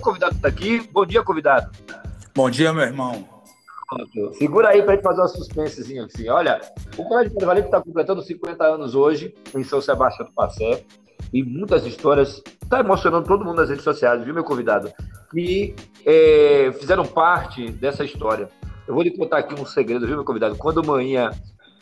Convidado está aqui. Bom dia, convidado. Bom dia, meu irmão. Segura aí para gente fazer uma suspensezinha assim. Olha, o Colégio Polivalente está completando 50 anos hoje em São Sebastião do Passé e muitas histórias. Está emocionando todo mundo nas redes sociais, viu, meu convidado? Que é, fizeram parte dessa história. Eu vou lhe contar aqui um segredo, viu, meu convidado? Quando manhã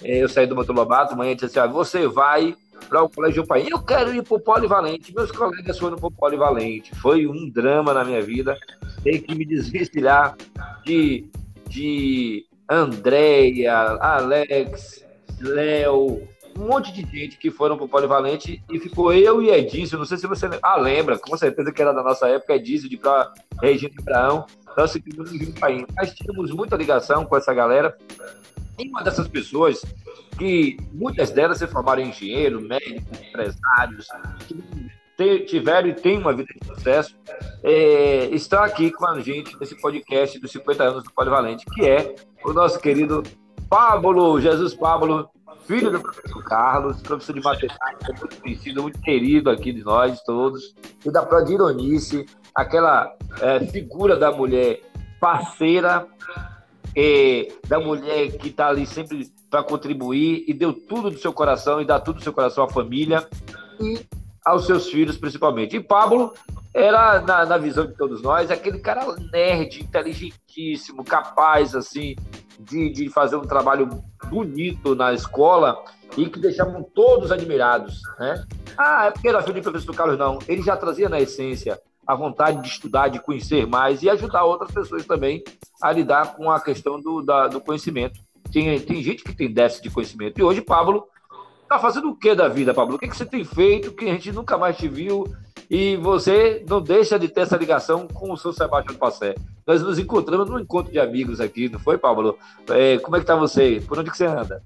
é, eu saí do Motor Lobato, manhã disse assim: ah, você vai para o Colégio Pai. Eu quero ir para o Polivalente. Meus colegas foram para o Polivalente. Foi um drama na minha vida. Tem que me desvencilhar de, de Andréia, Alex, Léo, um monte de gente que foram para o Polivalente e ficou eu e Edício. Não sei se você ah, lembra, com certeza que era da nossa época, Edício de para Regina Abraão. Nós ficamos no Rio. Nós tínhamos muita ligação com essa galera. Uma dessas pessoas que muitas delas se formaram engenheiro, médicos, empresários, tiveram e têm uma vida de sucesso, é, está aqui com a gente nesse podcast dos 50 anos do Polivalente, que é o nosso querido Pablo, Jesus Pablo, filho do professor Carlos, professor de matemática, muito conhecido, muito querido aqui de nós todos, e da Prodironice, aquela é, figura da mulher parceira, é, da mulher que está ali sempre para contribuir e deu tudo do seu coração e dá tudo do seu coração à família e aos seus filhos, principalmente. E Pablo era, na, na visão de todos nós, aquele cara nerd, inteligentíssimo, capaz, assim, de, de fazer um trabalho bonito na escola e que deixavam todos admirados, né? Ah, é porque era filho do professor Carlos, não. Ele já trazia na essência a vontade de estudar, de conhecer mais e ajudar outras pessoas também a lidar com a questão do, da, do conhecimento. Tem, tem gente que tem déficit de conhecimento. E hoje, Pablo, está fazendo o que da vida, Pablo? O que, que você tem feito que a gente nunca mais te viu e você não deixa de ter essa ligação com o seu Sebastião Passé? Nós nos encontramos num encontro de amigos aqui, não foi, Pablo? É, como é que está você? Por onde que você anda?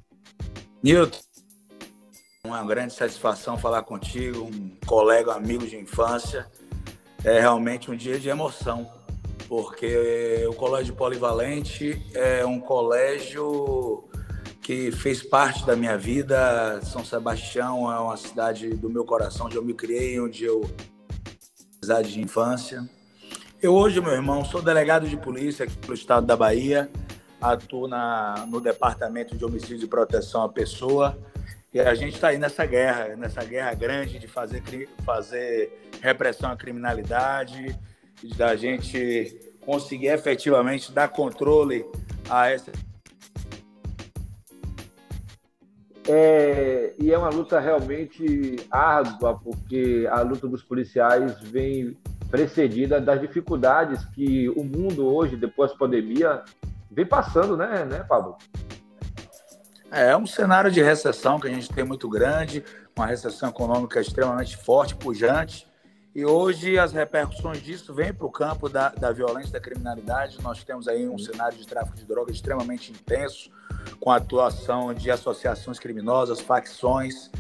Nilton, uma grande satisfação falar contigo, um colega, amigo de infância. É realmente um dia de emoção porque o Colégio Polivalente é um colégio que fez parte da minha vida. São Sebastião é uma cidade do meu coração, onde eu me criei, onde eu amizade de infância. Eu hoje, meu irmão, sou delegado de polícia aqui no estado da Bahia, atuo na, no Departamento de Homicídio e Proteção à Pessoa, e a gente está aí nessa guerra, nessa guerra grande de fazer, fazer repressão à criminalidade, da gente conseguir efetivamente dar controle a essa. É, e é uma luta realmente árdua, porque a luta dos policiais vem precedida das dificuldades que o mundo hoje, depois da pandemia, vem passando, né, né, Pablo? É, é um cenário de recessão que a gente tem muito grande, uma recessão econômica extremamente forte, pujante, e hoje as repercussões disso vêm para o campo da, da violência da criminalidade. Nós temos aí um cenário de tráfico de drogas extremamente intenso, com a atuação de associações criminosas, facções,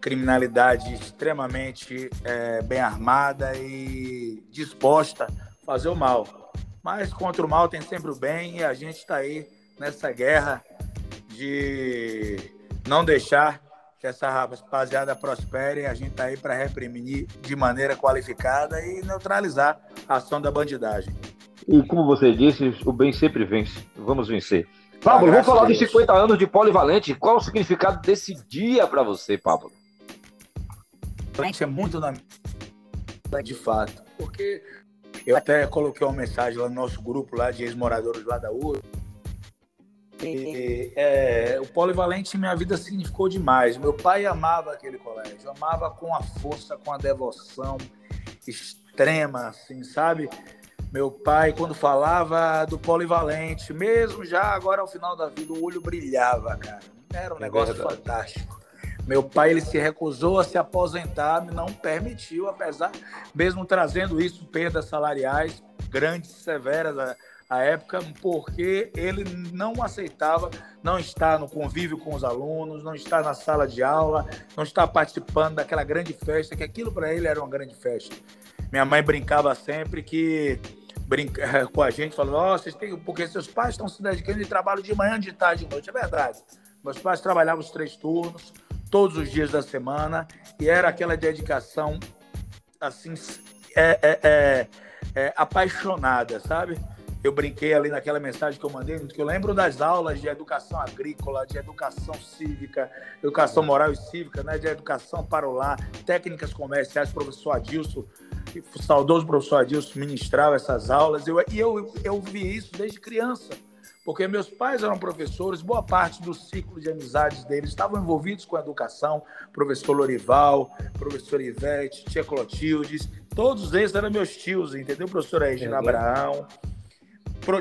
criminalidade extremamente é, bem armada e disposta a fazer o mal. Mas contra o mal tem sempre o bem e a gente está aí nessa guerra de não deixar que essa rapaziada prospere. A gente está aí para reprimir de maneira qualificada e neutralizar a ação da bandidagem. E como você disse, o bem sempre vence. Vamos vencer. Pablo, vamos falar dos 50 anos de Polivalente. Qual o significado desse dia para você, Pablo? Polivalente é muito na de fato, porque eu até coloquei uma mensagem lá no nosso grupo lá de ex-moradores lá da URA, e, é, o polivalente em minha vida significou demais. Meu pai amava aquele colégio, amava com a força, com a devoção extrema, assim, sabe? Meu pai, quando falava do polivalente, mesmo já agora ao final da vida, o olho brilhava, cara. Era um é negócio verdade. fantástico. Meu pai ele se recusou a se aposentar, não permitiu, apesar, mesmo trazendo isso, perdas salariais grandes, severas à época, porque ele não aceitava não estar no convívio com os alunos, não estar na sala de aula, não estar participando daquela grande festa, que aquilo para ele era uma grande festa. Minha mãe brincava sempre que brinca com a gente, falando, oh, vocês têm, porque seus pais estão se dedicando de trabalho de manhã, de tarde, de noite. É verdade. Meus pais trabalhavam os três turnos, todos os dias da semana, e era aquela dedicação, assim, é, é, é é, apaixonada, sabe? Eu brinquei ali naquela mensagem que eu mandei, que eu lembro das aulas de educação agrícola, de educação cívica, educação moral e cívica, né, de educação para o lar, técnicas comerciais, professor Adilson, o saudoso professor Adilson ministrava essas aulas, eu, e eu, eu vi isso desde criança porque meus pais eram professores, boa parte do ciclo de amizades deles estavam envolvidos com a educação, professor Lorival, professor Ivete, tia Clotildes, todos eles eram meus tios, entendeu? Professora Regina é, Abraão,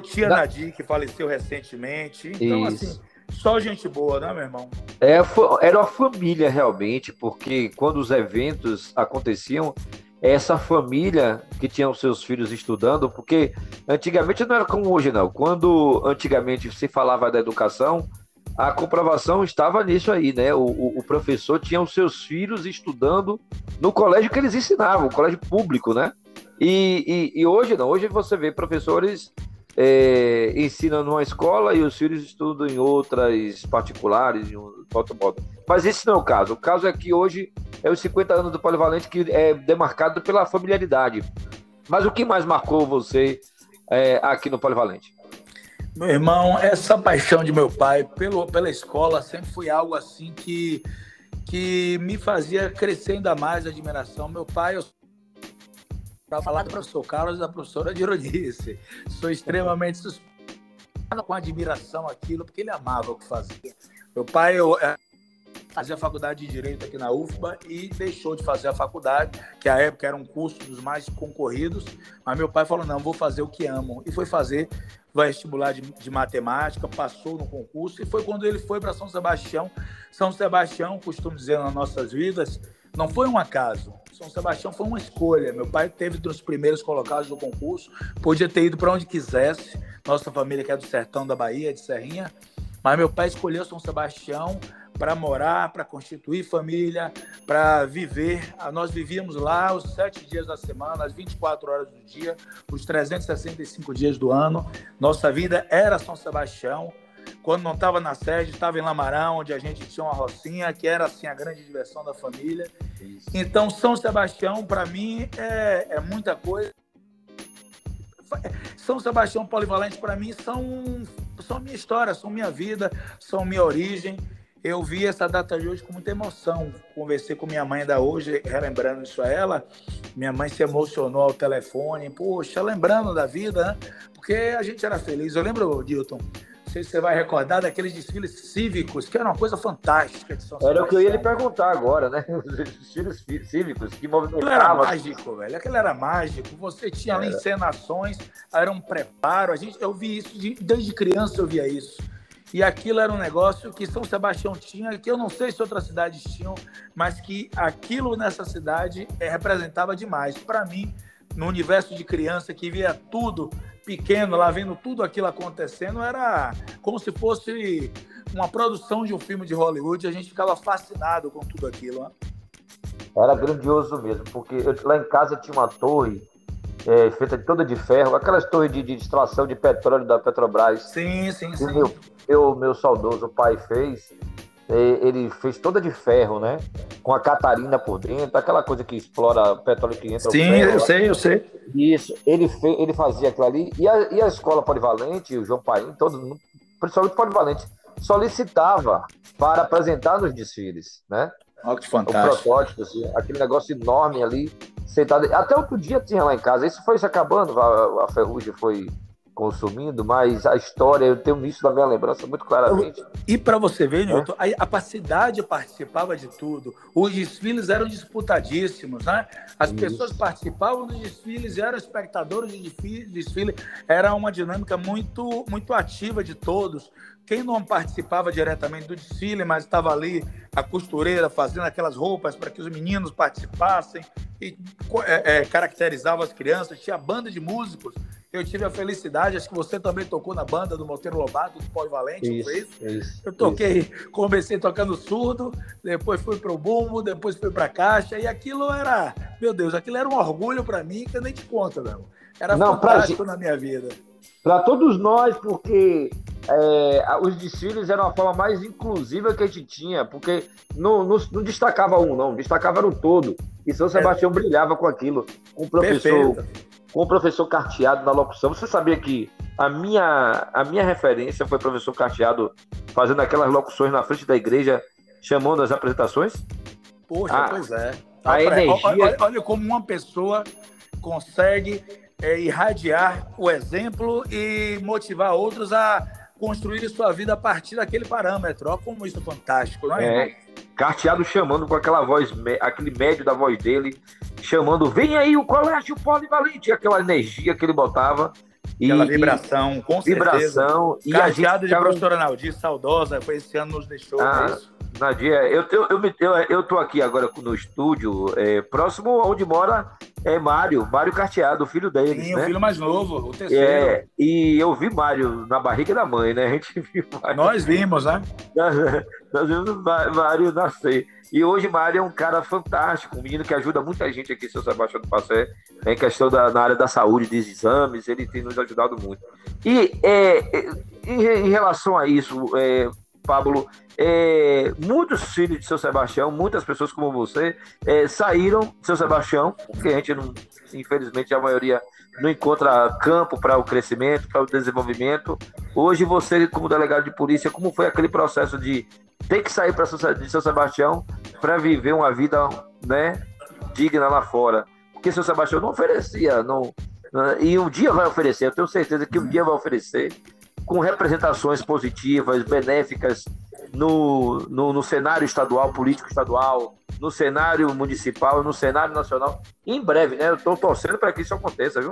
tia da... Nadir, que faleceu recentemente. Então, Isso. assim, só gente boa, né, meu irmão? É, era uma família realmente, porque quando os eventos aconteciam, essa família que tinha os seus filhos estudando, porque antigamente não era como hoje, não. Quando antigamente se falava da educação, a comprovação estava nisso aí, né? O, o, o, professor tinha os seus filhos estudando no colégio que eles ensinavam, o colégio público, né? E, e, e hoje não, hoje você vê professores é, ensinam numa escola e os filhos estudam em outras particulares, em outro modo. Mas esse não é o caso. O caso é que hoje é os 50 anos do Polivalente que é demarcado pela familiaridade. Mas o que mais marcou você é, aqui no Polivalente? Meu irmão, essa paixão de meu pai pelo, pela escola sempre foi algo assim que, que me fazia crescer ainda mais a admiração. Meu pai, eu para falar do professor Carlos e da professora Dirodice. Sou extremamente suspeito com admiração aquilo, porque ele amava o que fazia. Meu pai eu, é, fazia faculdade de Direito aqui na UFBA e deixou de fazer a faculdade, que à época era um curso dos mais concorridos, mas meu pai falou, não, vou fazer o que amo. E foi fazer vestibular de, de matemática, passou no concurso, e foi quando ele foi para São Sebastião. São Sebastião, costumo dizer nas nossas vidas, não foi um acaso. São Sebastião foi uma escolha. Meu pai teve dos primeiros colocados do concurso, podia ter ido para onde quisesse. Nossa família que é do sertão da Bahia, de Serrinha, mas meu pai escolheu São Sebastião para morar, para constituir família, para viver. Nós vivíamos lá os sete dias da semana, as 24 horas do dia, os 365 dias do ano. Nossa vida era São Sebastião. Quando não estava na sede, estava em Lamarão, onde a gente tinha uma rocinha, que era assim a grande diversão da família. Isso. Então, São Sebastião, para mim, é, é muita coisa. São Sebastião Polivalente, para mim, são, são minha história, são minha vida, são minha origem. Eu vi essa data de hoje com muita emoção. Conversei com minha mãe ainda hoje, relembrando isso a ela. Minha mãe se emocionou ao telefone. Poxa, lembrando da vida, né? Porque a gente era feliz. Eu lembro, Dilton, não sei se você vai recordar daqueles desfiles cívicos, que era uma coisa fantástica de São Era o que eu ia lhe perguntar agora, né? Os desfiles cívicos que movimentavam. Aquilo era mágico, velho. Aquilo era mágico. Você tinha ali encenações, era um preparo. A gente, eu vi isso, de, desde criança eu via isso. E aquilo era um negócio que São Sebastião tinha, que eu não sei se outras cidades tinham, mas que aquilo nessa cidade é, representava demais. Para mim, no universo de criança que via tudo pequeno lá vendo tudo aquilo acontecendo, era como se fosse uma produção de um filme de Hollywood. A gente ficava fascinado com tudo aquilo. Né? Era grandioso mesmo, porque eu, lá em casa tinha uma torre é, feita toda de ferro, aquelas torres de, de extração de petróleo da Petrobras. Sim, sim, sim. Meu, meu, meu saudoso pai fez ele fez toda de ferro, né? Com a Catarina por dentro, aquela coisa que explora petróleo que entra. Sim, ferro, eu sei, eu sei. Isso, ele, fez, ele fazia aquilo ali. E a, e a escola polivalente, o João Paim, todo principalmente polivalente, solicitava para apresentar nos desfiles, né? Olha que fantástico. O protótipo, assim, aquele negócio enorme ali, sentado. Até outro dia tinha lá em casa. Isso foi se acabando, a, a ferrugem foi consumindo, mas a história, eu tenho isso na minha lembrança muito claramente. E para você ver, Newton, é? a, a cidade participava de tudo. Os desfiles eram disputadíssimos, né? As isso. pessoas participavam dos desfiles, eram espectadores de desfile, era uma dinâmica muito, muito ativa de todos. Quem não participava diretamente do desfile, mas estava ali a costureira fazendo aquelas roupas para que os meninos participassem e é, é, caracterizava as crianças, tinha banda de músicos eu tive a felicidade, acho que você também tocou na banda do Monteiro Lobato, do Polivalente, isso, isso? isso eu toquei, isso. comecei tocando surdo, depois fui para o bumbo, depois fui para a caixa, e aquilo era, meu Deus, aquilo era um orgulho para mim que eu nem te conto, meu. Era Não, fantástico na minha vida. Para todos nós, porque é, os desfiles eram a forma mais inclusiva que a gente tinha, porque não, não, não destacava um, não, destacava no todo. E São Sebastião é. brilhava com aquilo, com o professor. Perfeito com o professor Carteado na locução. Você sabia que a minha, a minha referência foi o professor Carteado fazendo aquelas locuções na frente da igreja, chamando as apresentações? Poxa, ah, pois é. A olha, energia... Olha, olha, como uma pessoa consegue é, irradiar o exemplo e motivar outros a construir sua vida a partir daquele parâmetro. Olha como isso é fantástico, não é? é carteado chamando com aquela voz, aquele médio da voz dele, chamando, vem aí o colégio polivalente, aquela energia que ele botava. Aquela e, vibração, com vibração, certeza. E gente de professora Naldi, saudosa, foi esse ano nos deixou. Ah, Nadia, eu, eu, eu, eu, eu tô aqui agora no estúdio, é, próximo onde mora é Mário, Mário Carteado, o filho dele. Sim, né? o filho mais novo, o terceiro. É, e eu vi Mário na barriga da mãe, né? A gente viu Mário. Nós vimos, né? Nós vimos Mário nascer. E hoje Mário é um cara fantástico, um menino que ajuda muita gente aqui, seu Sebastião do Passé, em questão da, na área da saúde, dos exames, ele tem nos ajudado muito. E é, em, em relação a isso, é, Pablo, é, muitos filhos de seu Sebastião, muitas pessoas como você, é, saíram de seu Sebastião, porque a gente, não, infelizmente, a maioria não encontra campo para o crescimento, para o desenvolvimento. Hoje, você, como delegado de polícia, como foi aquele processo de ter que sair para de seu Sebastião para viver uma vida né, digna lá fora? Porque seu Sebastião não oferecia, não, e um dia vai oferecer, eu tenho certeza que um dia vai oferecer com representações positivas, benéficas no, no, no, cenário estadual, político estadual, no cenário municipal, no cenário nacional. Em breve, né? Eu estou torcendo para que isso aconteça, viu?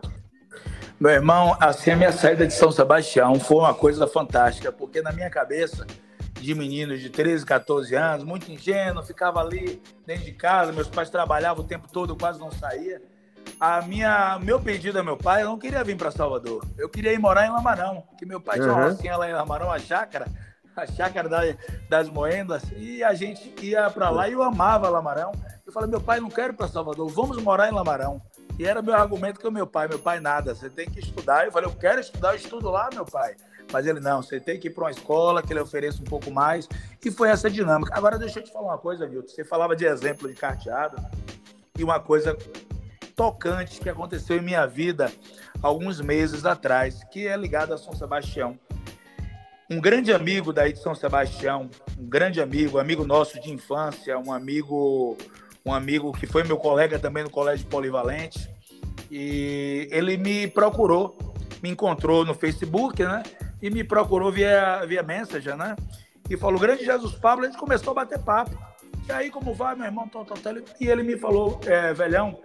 Meu irmão, assim, a minha saída de São Sebastião foi uma coisa fantástica, porque na minha cabeça, de meninos de 13, 14 anos, muito ingênuo, ficava ali dentro de casa, meus pais trabalhavam o tempo todo, eu quase não saía a minha, meu pedido a meu pai, eu não queria vir para Salvador. Eu queria ir morar em Lamarão, que meu pai uhum. tinha uma rocinha lá em Lamarão, a chácara, a chácara da, das moendas, e a gente ia para lá e eu amava Lamarão. Eu falei, meu pai, não quero ir para Salvador, vamos morar em Lamarão. E era meu argumento com o meu pai, meu pai nada, você tem que estudar. Eu falei, eu quero estudar, eu estudo lá, meu pai. Mas ele, não, você tem que ir para uma escola que ele ofereça um pouco mais. E foi essa dinâmica. Agora, deixa eu te falar uma coisa, Nilton. Você falava de exemplo de carteado. E uma coisa tocante que aconteceu em minha vida alguns meses atrás, que é ligado a São Sebastião. Um grande amigo daí de São Sebastião, um grande amigo, amigo nosso de infância, um amigo, um amigo que foi meu colega também no Colégio Polivalente, e ele me procurou, me encontrou no Facebook, né? E me procurou via, via Messenger, né? E falou, grande Jesus Pablo, a gente começou a bater papo. E aí, como vai, meu irmão? E ele me falou, é, velhão,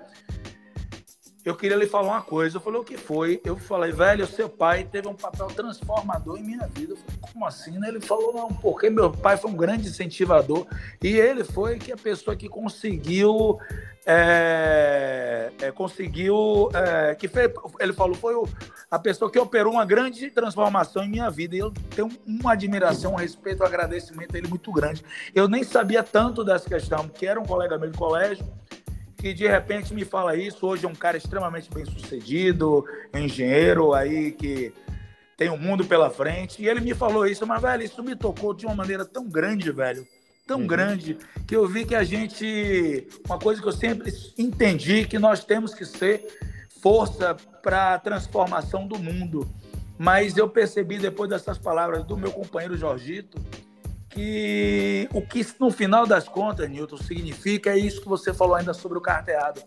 eu queria lhe falar uma coisa. Eu falei, o que foi? Eu falei, velho, seu pai teve um papel transformador em minha vida. Eu falei, como assim? Ele falou, não, porque meu pai foi um grande incentivador e ele foi que a pessoa que conseguiu, é, é, conseguiu, é, que ele falou, foi o, a pessoa que operou uma grande transformação em minha vida. E eu tenho uma admiração, um respeito, um agradecimento a ele muito grande. Eu nem sabia tanto dessa questão, porque era um colega meu de colégio, que de repente me fala isso. Hoje é um cara extremamente bem sucedido, engenheiro aí que tem o um mundo pela frente. E ele me falou isso, mas, velho, isso me tocou de uma maneira tão grande, velho. Tão uhum. grande, que eu vi que a gente. Uma coisa que eu sempre entendi, que nós temos que ser força para a transformação do mundo. Mas eu percebi depois dessas palavras do meu companheiro Jorgito, que o que no final das contas, Newton, significa é isso que você falou ainda sobre o carteado.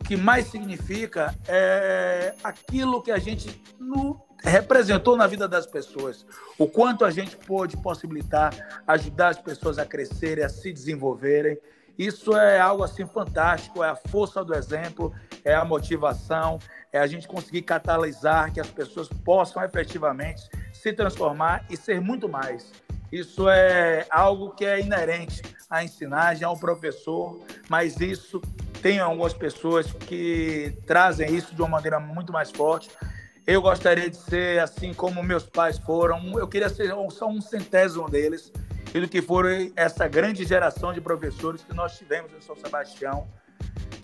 O que mais significa é aquilo que a gente no, representou na vida das pessoas. O quanto a gente pôde possibilitar, ajudar as pessoas a crescerem, a se desenvolverem. Isso é algo assim fantástico, é a força do exemplo, é a motivação, é a gente conseguir catalisar que as pessoas possam efetivamente se transformar e ser muito mais. Isso é algo que é inerente à ensinagem, ao professor, mas isso tem algumas pessoas que trazem isso de uma maneira muito mais forte. Eu gostaria de ser assim como meus pais foram. Eu queria ser só um centésimo deles, e do que foram essa grande geração de professores que nós tivemos em São Sebastião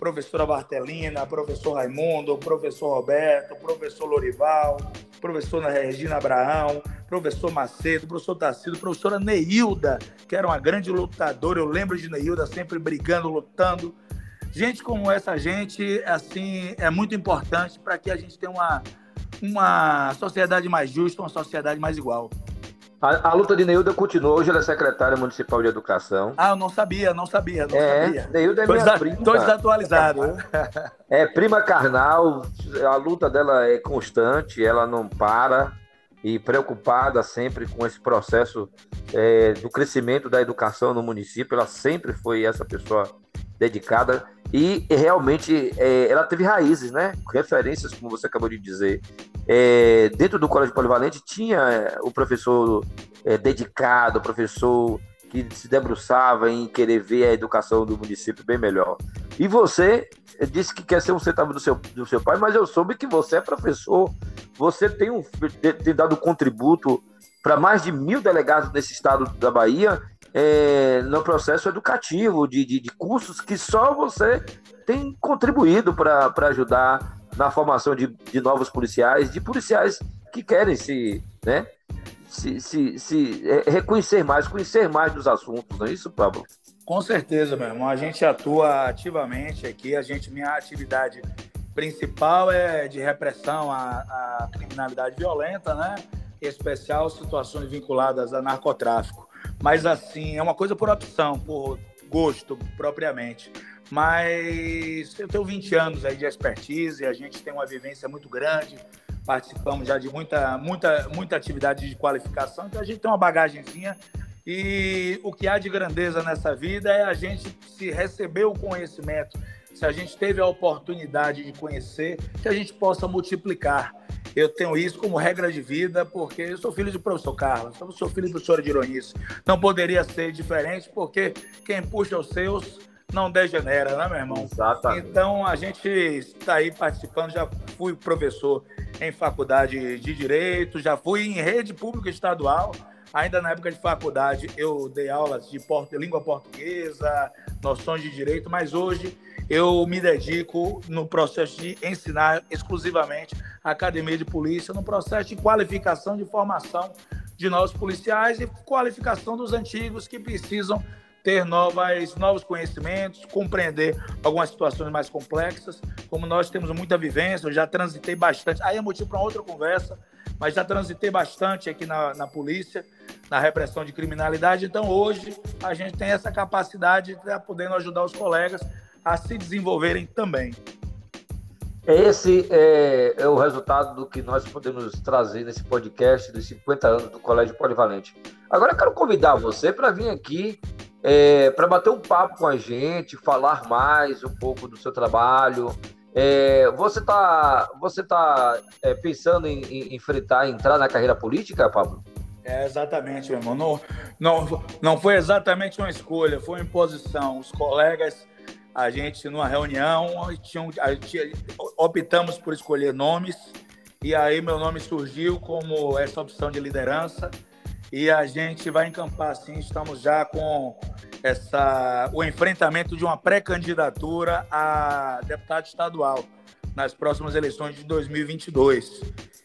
professora Bartelina, professor Raimundo, professor Roberto, professor Lorival, professora Regina Abraão, professor Macedo, professor Tarcísio, professora Neilda, que era uma grande lutadora. Eu lembro de Neilda sempre brigando, lutando. Gente como essa gente, assim, é muito importante para que a gente tenha uma, uma sociedade mais justa, uma sociedade mais igual. A, a, luta de Neilda continua. Hoje ela é secretária municipal de educação. Ah, eu não sabia, não sabia, não é, sabia. Neilda é tô minha prima. Estou desatualizado. É prima carnal, a luta dela é constante, ela não para e preocupada sempre com esse processo é, do crescimento da educação no município. Ela sempre foi essa pessoa dedicada e realmente é, ela teve raízes, né? Referências, como você acabou de dizer. É, dentro do Colégio Polivalente tinha é, o professor é, dedicado, o professor que se debruçava em querer ver a educação do município bem melhor. E você disse que quer ser um centavo do seu, do seu pai, mas eu soube que você é professor. Você tem, um, tem dado contributo para mais de mil delegados nesse estado da Bahia é, no processo educativo, de, de, de, cursos que só você tem contribuído para ajudar na formação de, de novos policiais, de policiais que querem se, né, se, se, se é, reconhecer mais, conhecer mais dos assuntos, não é isso, Pablo? Com certeza, meu irmão. A gente atua ativamente aqui. A gente, minha atividade principal é de repressão à, à criminalidade violenta, né? Em especial situações vinculadas a narcotráfico. Mas assim, é uma coisa por opção, por gosto propriamente. Mas eu tenho 20 anos aí de expertise, a gente tem uma vivência muito grande, participamos já de muita, muita, muita atividade de qualificação, então a gente tem uma bagagenzinha e o que há de grandeza nessa vida é a gente se receber o conhecimento, se a gente teve a oportunidade de conhecer, que a gente possa multiplicar. Eu tenho isso como regra de vida, porque eu sou filho de professor Carlos, eu sou filho do senhor de Ironice. Não poderia ser diferente, porque quem puxa os seus não degenera, né, meu irmão? Exatamente. Então, a gente está aí participando, já fui professor em faculdade de Direito, já fui em rede pública estadual, ainda na época de faculdade eu dei aulas de língua portuguesa, noções de direito, mas hoje eu me dedico no processo de ensinar exclusivamente a academia de polícia, no processo de qualificação de formação de novos policiais e qualificação dos antigos que precisam ter novas, novos conhecimentos, compreender algumas situações mais complexas. Como nós temos muita vivência, eu já transitei bastante. Aí é motivo para outra conversa, mas já transitei bastante aqui na, na polícia, na repressão de criminalidade. Então, hoje, a gente tem essa capacidade de podendo ajudar os colegas a se desenvolverem também. Esse é, é, o resultado do que nós podemos trazer nesse podcast dos 50 anos do Colégio Polivalente. Agora eu quero convidar você para vir aqui é, para bater um papo com a gente, falar mais um pouco do seu trabalho. É, você está você tá, é, pensando em, em enfrentar, entrar na carreira política, Pablo? É, exatamente, meu irmão. Não, não, não foi exatamente uma escolha, foi uma imposição. Os colegas a gente, numa reunião, tinha, gente, optamos por escolher nomes, e aí meu nome surgiu como essa opção de liderança, e a gente vai encampar, assim, estamos já com essa, o enfrentamento de uma pré-candidatura a deputado estadual nas próximas eleições de 2022.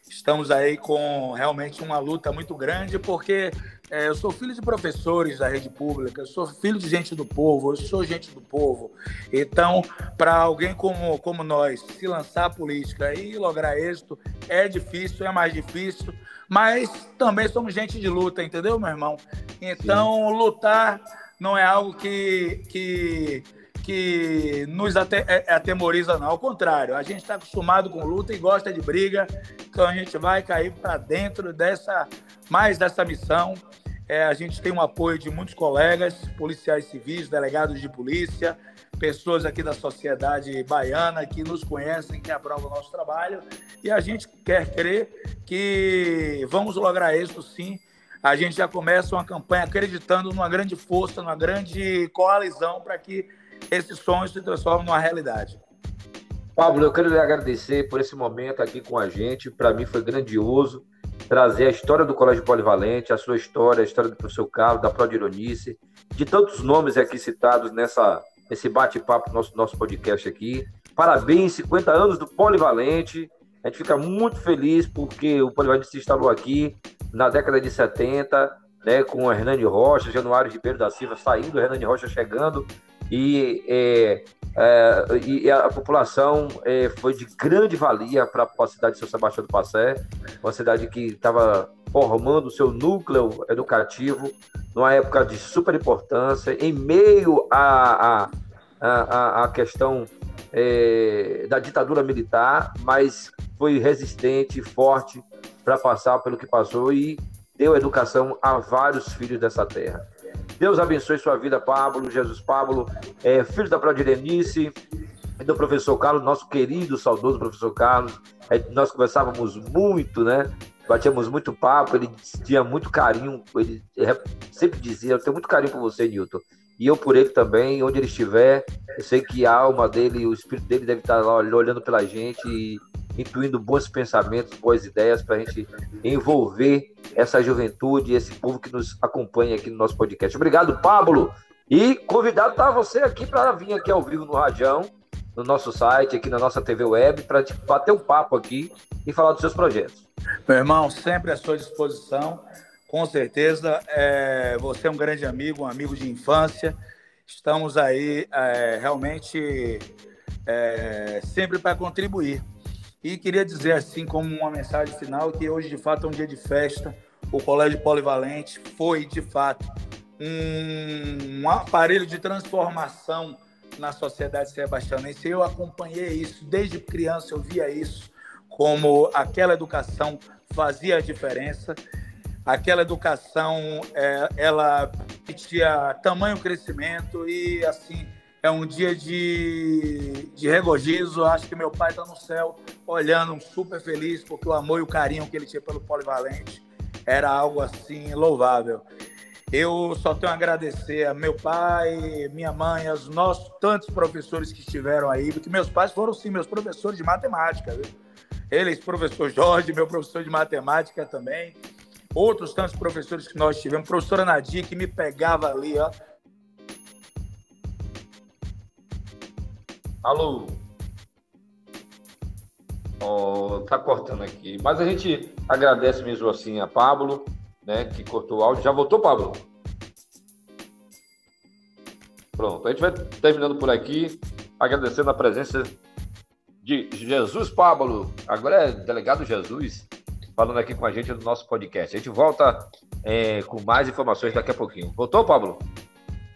Estamos aí com realmente uma luta muito grande, porque é, eu sou filho de professores da rede pública, eu sou filho de gente do povo, eu sou gente do povo. Então, para alguém como, como nós se lançar política e lograr êxito, é difícil, é mais difícil, mas também somos gente de luta, entendeu, meu irmão? Então, Sim. lutar não é algo que, que que nos é, é, atemoriza, não. Ao contrário, a gente está acostumado com luta e gosta de briga, então a gente vai cair para dentro dessa mais dessa missão. É, a gente tem um apoio de muitos colegas, policiais civis, delegados de polícia, pessoas aqui da sociedade baiana que nos conhecem, que aprovam o nosso trabalho, e a gente quer crer que vamos lograr isso sim. A gente já começa uma campanha acreditando numa grande força, numa grande coalizão para que esse sonho se transforma numa realidade. Pablo, eu quero lhe agradecer por esse momento aqui com a gente. Para mim foi grandioso trazer a história do Colégio Polivalente, a sua história, a história do professor Carlos, da Prodironice, de tantos nomes aqui citados nessa, nesse bate-papo nosso nosso podcast aqui. Parabéns, 50 anos do Polivalente. A gente fica muito feliz porque o Polivalente se instalou aqui na década de 70, né, com o Hernani Rocha, Januário Ribeiro da Silva saindo, o Hernani Rocha chegando, e é, é, e a população é, foi de grande valia para a cidade de São Sebastião do Passé, uma cidade que estava formando o seu núcleo educativo numa época de super importância, em meio à a, a, a, questão é, da ditadura militar, mas foi resistente, forte para passar pelo que passou e deu educação a vários filhos dessa terra. Deus abençoe sua vida, Pablo, Jesus Pablo, é, filho da Prodirenice e do professor Carlos, nosso querido, saudoso professor Carlos. É, nós conversávamos muito, né? Batíamos muito papo, ele tinha muito carinho, ele sempre dizia, eu tenho muito carinho por você, Newton. E eu por ele também, onde ele estiver, eu sei que a alma dele, o espírito dele deve estar lá olhando pela gente e intuindo bons pensamentos, boas ideias para a gente envolver essa juventude, esse povo que nos acompanha aqui no nosso podcast. Obrigado, Pablo. E convidado está você aqui para vir aqui ao vivo no Radião, no nosso site, aqui na nossa TV Web, para bater um papo aqui e falar dos seus projetos. Meu irmão, sempre à sua disposição. Com certeza, é, você é um grande amigo, um amigo de infância. Estamos aí é, realmente é, sempre para contribuir. E queria dizer, assim, como uma mensagem final, que hoje, de fato, é um dia de festa. O Colégio Polivalente foi, de fato, um, um aparelho de transformação na sociedade sebastianense. Eu acompanhei isso desde criança, eu via isso como aquela educação fazia a diferença. Aquela educação, é, ela tinha tamanho crescimento e, assim, é um dia de, de regozijo. Acho que meu pai está no céu olhando super feliz, porque o amor e o carinho que ele tinha pelo Polivalente era algo assim louvável. Eu só tenho a agradecer a meu pai, minha mãe, aos nossos tantos professores que estiveram aí, porque meus pais foram sim meus professores de matemática, viu? Eles, professor Jorge, meu professor de matemática também. Outros tantos professores que nós tivemos, professora Nadir, que me pegava ali, ó, Alô? Oh, tá cortando aqui. Mas a gente agradece mesmo assim a Pablo, né, que cortou o áudio. Já voltou, Pablo? Pronto, a gente vai terminando por aqui, agradecendo a presença de Jesus Pablo, agora é delegado Jesus, falando aqui com a gente no nosso podcast. A gente volta é, com mais informações daqui a pouquinho. Voltou, Pablo?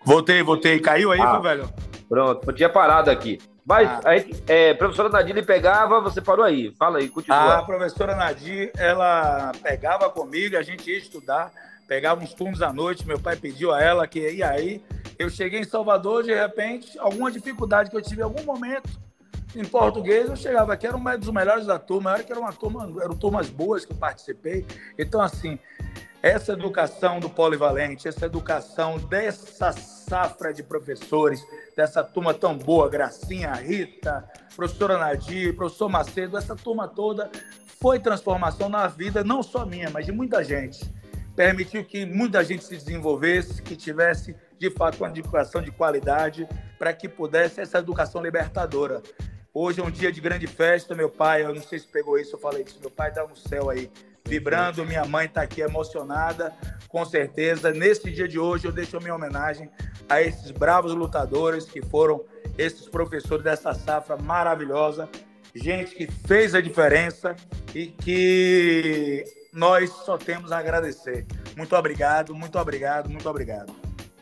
Voltei, voltei. Caiu aí, ah, velho? Pronto, tinha parado aqui. Mas ah. aí, é, professora Nadir lhe pegava, você parou aí. Fala aí, continua. A professora Nadir, ela pegava comigo, a gente ia estudar, pegava uns turnos à noite, meu pai pediu a ela que, e aí, eu cheguei em Salvador, de repente, alguma dificuldade que eu tive em algum momento, em português, eu chegava aqui, era um dos melhores da turma, era que era uma turma, eram turmas boas que eu participei. Então, assim, essa educação do polivalente, essa educação dessa safra de professores, dessa turma tão boa, Gracinha, Rita, professora Nadir, professor Macedo, essa turma toda foi transformação na vida, não só minha, mas de muita gente. Permitiu que muita gente se desenvolvesse, que tivesse, de fato, uma educação de qualidade, para que pudesse essa educação libertadora. Hoje é um dia de grande festa, meu pai, eu não sei se pegou isso, eu falei isso, meu pai está no céu aí, vibrando. Minha mãe está aqui emocionada, com certeza. Nesse dia de hoje, eu deixo a minha homenagem a esses bravos lutadores que foram esses professores dessa safra maravilhosa. Gente que fez a diferença e que nós só temos a agradecer. Muito obrigado, muito obrigado, muito obrigado.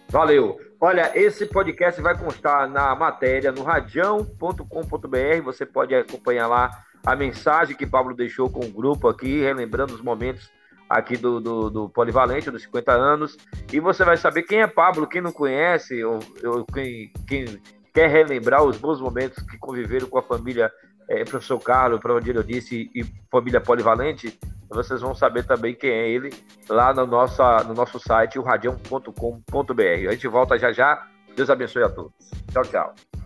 Valeu. Olha, esse podcast vai constar na matéria no radião.com.br. Você pode acompanhar lá a mensagem que Pablo deixou com o grupo aqui, relembrando os momentos aqui do, do, do, Polivalente, dos 50 anos. E você vai saber quem é Pablo, quem não conhece, ou, ou quem, quem, quer relembrar os bons momentos que conviveram com a família é, Professor Carlos, para onde eu disse, e família Polivalente, vocês vão saber também quem é ele lá no, nossa, no nosso site, o radião.com.br. A gente volta já já. Deus abençoe a todos. Tchau, tchau.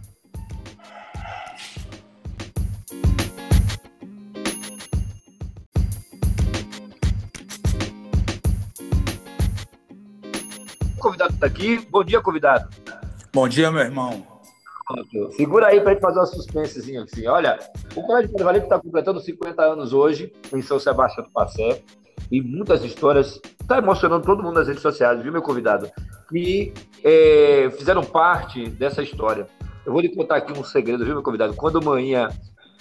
Convidado está aqui. Bom dia, convidado. Bom dia, meu irmão. Segura aí para gente fazer uma suspensezinha assim. Olha, o Colégio Polivalente está completando 50 anos hoje em São Sebastião do Passé e muitas histórias. Está emocionando todo mundo nas redes sociais, viu, meu convidado? Que é, fizeram parte dessa história. Eu vou lhe contar aqui um segredo, viu, meu convidado? Quando manhã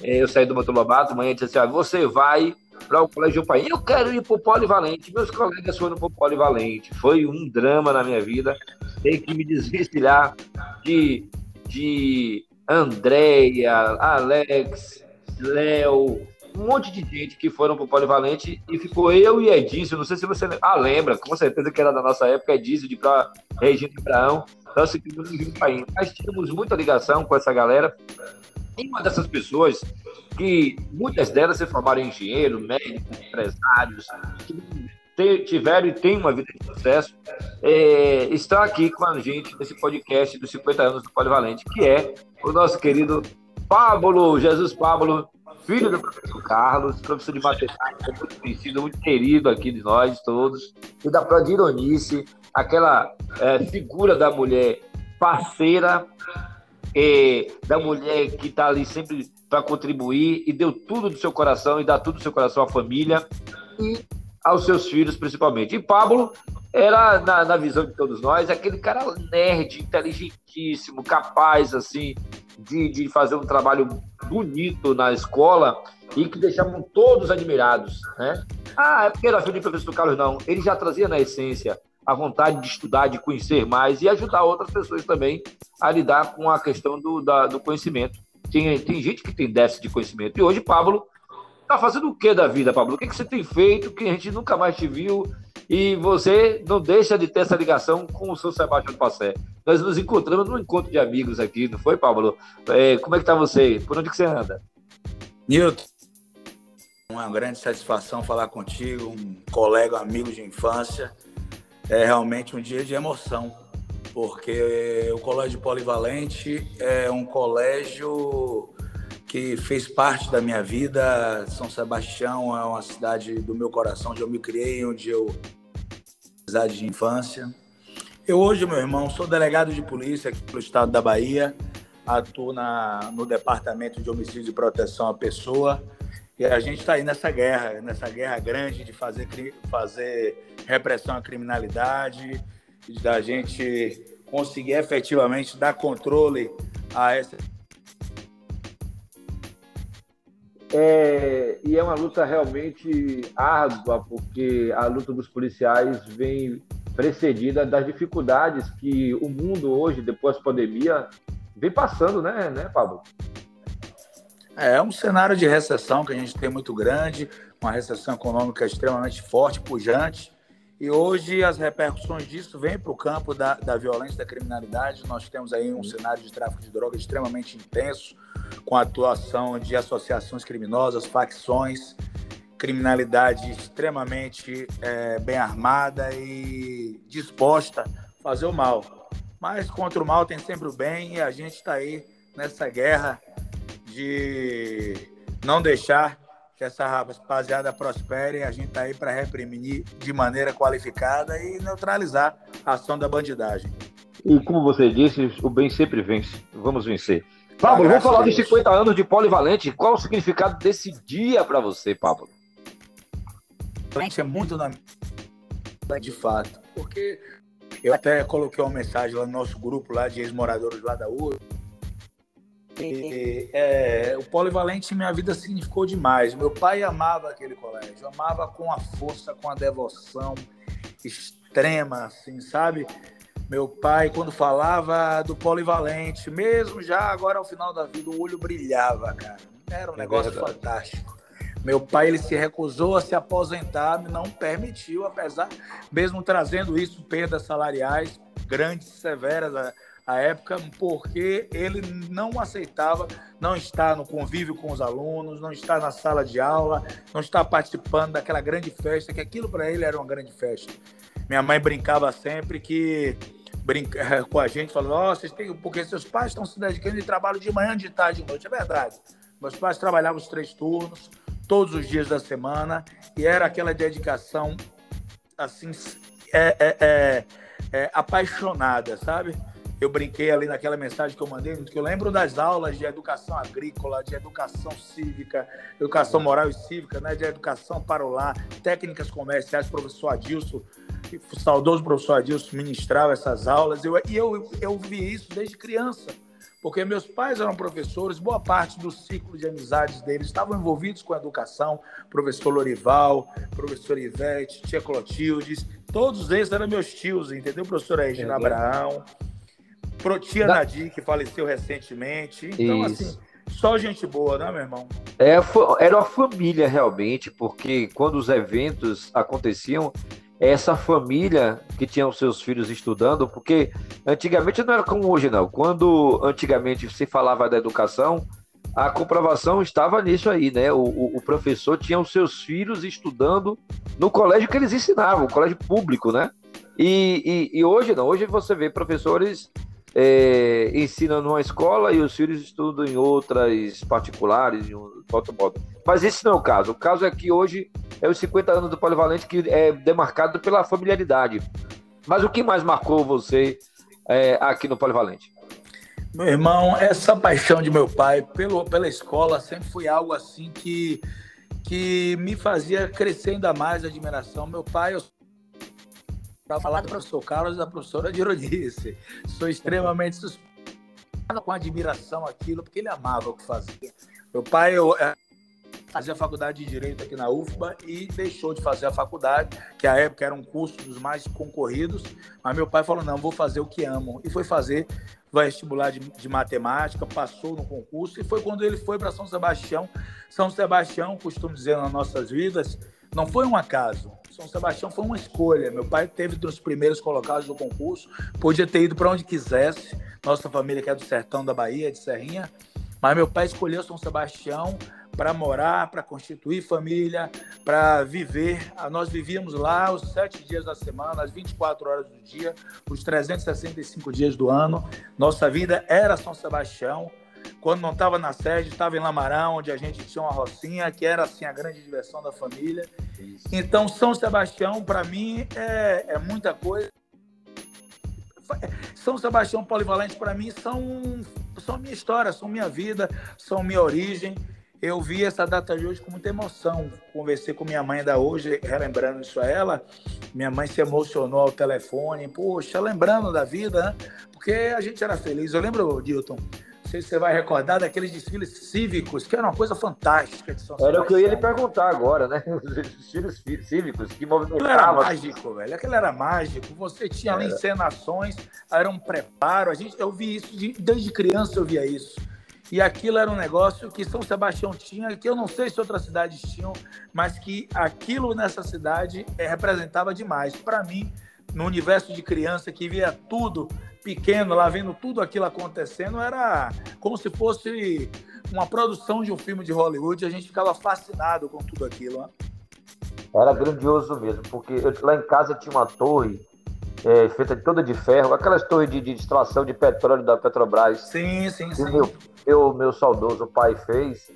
eu saí do Mato Lobato, manhã disse assim: ah, você vai para o Colégio Pai. Eu quero ir para o Polivalente. Meus colegas foram para o Polivalente. Foi um drama na minha vida. Tem que me desvencilhar de, de Andréia, Alex, Léo, um monte de gente que foram para o Polivalente e ficou eu e Edício. Não sei se você ah, lembra, com certeza que era da nossa época, Edício de para Regina Abraão. Nós ficamos no Paim. Mas tínhamos muita ligação com essa galera. Uma dessas pessoas que muitas delas se formaram em engenheiro, médicos, empresários, que tiveram e têm uma vida de sucesso, é, está aqui com a gente nesse podcast dos 50 anos do Polivalente, que é o nosso querido Pablo, Jesus Pablo, filho do professor Carlos, professor de matemática, muito conhecido, muito querido aqui de nós todos, e da Prodironice, aquela é, figura da mulher parceira, é, da mulher que está ali sempre para contribuir e deu tudo do seu coração e dá tudo do seu coração à família e aos seus filhos, principalmente. E Pablo era, na, na visão de todos nós, aquele cara nerd, inteligentíssimo, capaz, assim, de, de fazer um trabalho bonito na escola e que deixavam todos admirados, né? Ah, é porque era filho de professor Carlos, não. Ele já trazia na essência a vontade de estudar, de conhecer mais e ajudar outras pessoas também a lidar com a questão do, da, do conhecimento. Tem, tem gente que tem déficit de conhecimento. E hoje, Pablo, tá fazendo o que da vida, Pablo? O que, que você tem feito que a gente nunca mais te viu? E você não deixa de ter essa ligação com o seu Sebastião Passé. Nós nos encontramos num encontro de amigos aqui, não foi, Pablo? É, como é que tá você? Por onde que você anda? Nilton, uma grande satisfação falar contigo, um colega, amigo de infância. É realmente um dia de emoção porque o Colégio Polivalente é um colégio que fez parte da minha vida. São Sebastião é uma cidade do meu coração, onde eu me criei, onde eu cidade de infância. Eu hoje, meu irmão, sou delegado de polícia aqui pelo estado da Bahia, atuo na, no Departamento de Homicídio e Proteção à Pessoa. E a gente está aí nessa guerra, nessa guerra grande de fazer, fazer repressão à criminalidade, da gente conseguir efetivamente dar controle a essa. É, e é uma luta realmente árdua, porque a luta dos policiais vem precedida das dificuldades que o mundo hoje, depois da pandemia, vem passando, né, né, Pablo? É um cenário de recessão que a gente tem muito grande, uma recessão econômica extremamente forte, pujante, e hoje as repercussões disso vêm para o campo da, da violência, da criminalidade. Nós temos aí um cenário de tráfico de drogas extremamente intenso, com a atuação de associações criminosas, facções, criminalidade extremamente é, bem armada e disposta a fazer o mal. Mas contra o mal tem sempre o bem e a gente está aí nessa guerra de não deixar que essa rapaziada prospere a gente está aí para reprimir de maneira qualificada e neutralizar a ação da bandidagem. E como você disse, o bem sempre vence. Vamos vencer. Pablo, vamos falar dos 50 anos de Polivalente. Qual o significado desse dia para você, Pablo? É muito na de fato, porque eu até coloquei uma mensagem lá no nosso grupo lá de ex-moradores lá da URA, e, é, o polivalente em minha vida significou demais. Meu pai amava aquele colégio, amava com a força, com a devoção extrema, assim, sabe? Meu pai, quando falava do polivalente, mesmo já agora ao final da vida, o olho brilhava, cara. Era um é negócio verdade. fantástico. Meu pai ele se recusou a se aposentar, não permitiu, apesar, mesmo trazendo isso, perdas salariais grandes, severas à época, porque ele não aceitava não estar no convívio com os alunos, não estar na sala de aula, não estar participando daquela grande festa, que aquilo para ele era uma grande festa. Minha mãe brincava sempre que brinca com a gente, falando, oh, vocês têm, porque seus pais estão se dedicando de trabalho de manhã, de tarde, de noite. É verdade. Meus pais trabalhavam os três turnos, todos os dias da semana, e era aquela dedicação assim é, é, é, é apaixonada, sabe? Eu brinquei ali naquela mensagem que eu mandei, que eu lembro das aulas de educação agrícola, de educação cívica, educação moral e cívica, né, de educação para o lar, técnicas comerciais, professor Adilson, o saudoso professor Adilson ministrava essas aulas, eu, e eu, eu vi isso desde criança, porque meus pais eram professores, boa parte do ciclo de amizades deles estavam envolvidos com a educação, professor Lorival, professor Ivete, tia Clotildes, todos eles eram meus tios, entendeu? Professora Regina é, Abraão, tia da... Nadir, que faleceu recentemente. Então, Isso. assim, só gente boa, né, meu irmão? É, era uma família realmente, porque quando os eventos aconteciam, essa família que tinha os seus filhos estudando, porque antigamente não era como hoje, não. Quando antigamente se falava da educação, a comprovação estava nisso aí, né? O, o, o, professor tinha os seus filhos estudando no colégio que eles ensinavam, o colégio público, né? E, e, e hoje não, hoje você vê professores é, ensinam numa escola e os filhos estudam em outras particulares, em outro modo. Mas esse não é o caso. O caso é que hoje é os 50 anos do Polivalente que é demarcado pela familiaridade. Mas o que mais marcou você é, aqui no Polivalente? Meu irmão, essa paixão de meu pai pelo, pela escola sempre foi algo assim que, que me fazia crescer ainda mais a admiração. Meu pai, eu para falar do professor Carlos e da professora Dironice. Sou extremamente suspeito com admiração aquilo, porque ele amava o que fazia. Meu pai eu, é, fazia faculdade de Direito aqui na UFBA e deixou de fazer a faculdade, que à época era um curso dos mais concorridos, mas meu pai falou, não, vou fazer o que amo. E foi fazer vestibular de, de matemática, passou no concurso, e foi quando ele foi para São Sebastião. São Sebastião, costumo dizer nas nossas vidas, não foi um acaso. São Sebastião foi uma escolha. Meu pai teve dos primeiros colocados do concurso, podia ter ido para onde quisesse. Nossa família que é do sertão da Bahia, de Serrinha, mas meu pai escolheu São Sebastião para morar, para constituir família, para viver. Ah, nós vivíamos lá os sete dias da semana, as 24 horas do dia, os 365 dias do ano. Nossa vida era São Sebastião. Quando não estava na sede, estava em Lamarão, onde a gente tinha uma rocinha, que era assim a grande diversão da família. Isso. Então, São Sebastião, para mim, é, é muita coisa. São Sebastião Polivalente, para mim, são, são minha história, são minha vida, são minha origem. Eu vi essa data de hoje com muita emoção. Conversei com minha mãe ainda hoje, relembrando isso a ela. Minha mãe se emocionou ao telefone. Poxa, lembrando da vida, né? Porque a gente era feliz. Eu lembro, Dilton, sei se você vai recordar daqueles desfiles cívicos, que era uma coisa fantástica de São Era o que eu ia lhe perguntar agora, né? Os desfiles cívicos que movimentavam. Aquilo era mágico, velho. Aquilo era mágico. Você tinha ali encenações, era um preparo. A gente, eu vi isso, desde criança eu via isso. E aquilo era um negócio que São Sebastião tinha, que eu não sei se outras cidades tinham, mas que aquilo nessa cidade é, representava demais. Para mim, no universo de criança que via tudo pequeno lá vendo tudo aquilo acontecendo, era como se fosse uma produção de um filme de Hollywood. A gente ficava fascinado com tudo aquilo. Né? Era grandioso mesmo, porque eu, lá em casa tinha uma torre é, feita toda de ferro, aquelas torres de, de extração de petróleo da Petrobras. Sim, sim, sim. Meu, meu, meu saudoso pai fez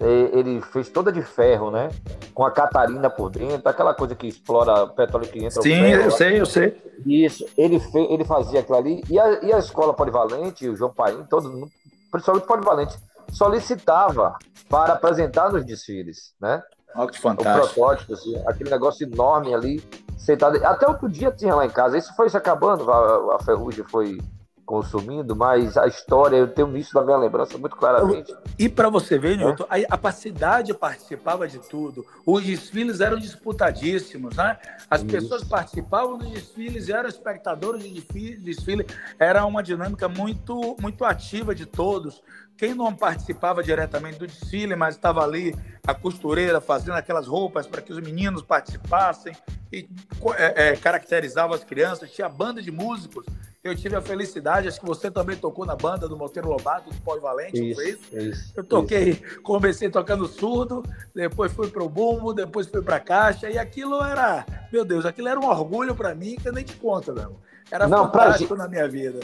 ele fez toda de ferro, né? Com a Catarina por dentro, aquela coisa que explora petróleo que entra. Sim, ferro, eu sei, eu sei. Isso, ele, fez, ele fazia aquilo ali. E a, e a escola polivalente, o João Paim, todo mundo, principalmente polivalente, solicitava para apresentar nos desfiles, né? Olha que fantástico. O protótipo, assim, aquele negócio enorme ali, sentado. Até outro dia tinha lá em casa. Isso foi se acabando, a, a ferrugem foi consumindo, mas a história, eu tenho isso na minha lembrança muito claramente. E para você ver, Newton, é? a, a cidade participava de tudo. Os desfiles eram disputadíssimos, né? As isso. pessoas participavam dos desfiles, eram espectadores de desfile, desfile. Era uma dinâmica muito, muito ativa de todos. Quem não participava diretamente do desfile, mas estava ali a costureira fazendo aquelas roupas para que os meninos participassem e é, é, caracterizava as crianças, tinha banda de músicos eu tive a felicidade, acho que você também tocou na banda do Monteiro Lobato, do Polivalente, isso, foi isso? isso eu toquei, isso. comecei tocando surdo, depois fui para o bumbo, depois fui para a caixa, e aquilo era, meu Deus, aquilo era um orgulho para mim que eu nem te conto, meu. Era Não, fantástico na minha vida.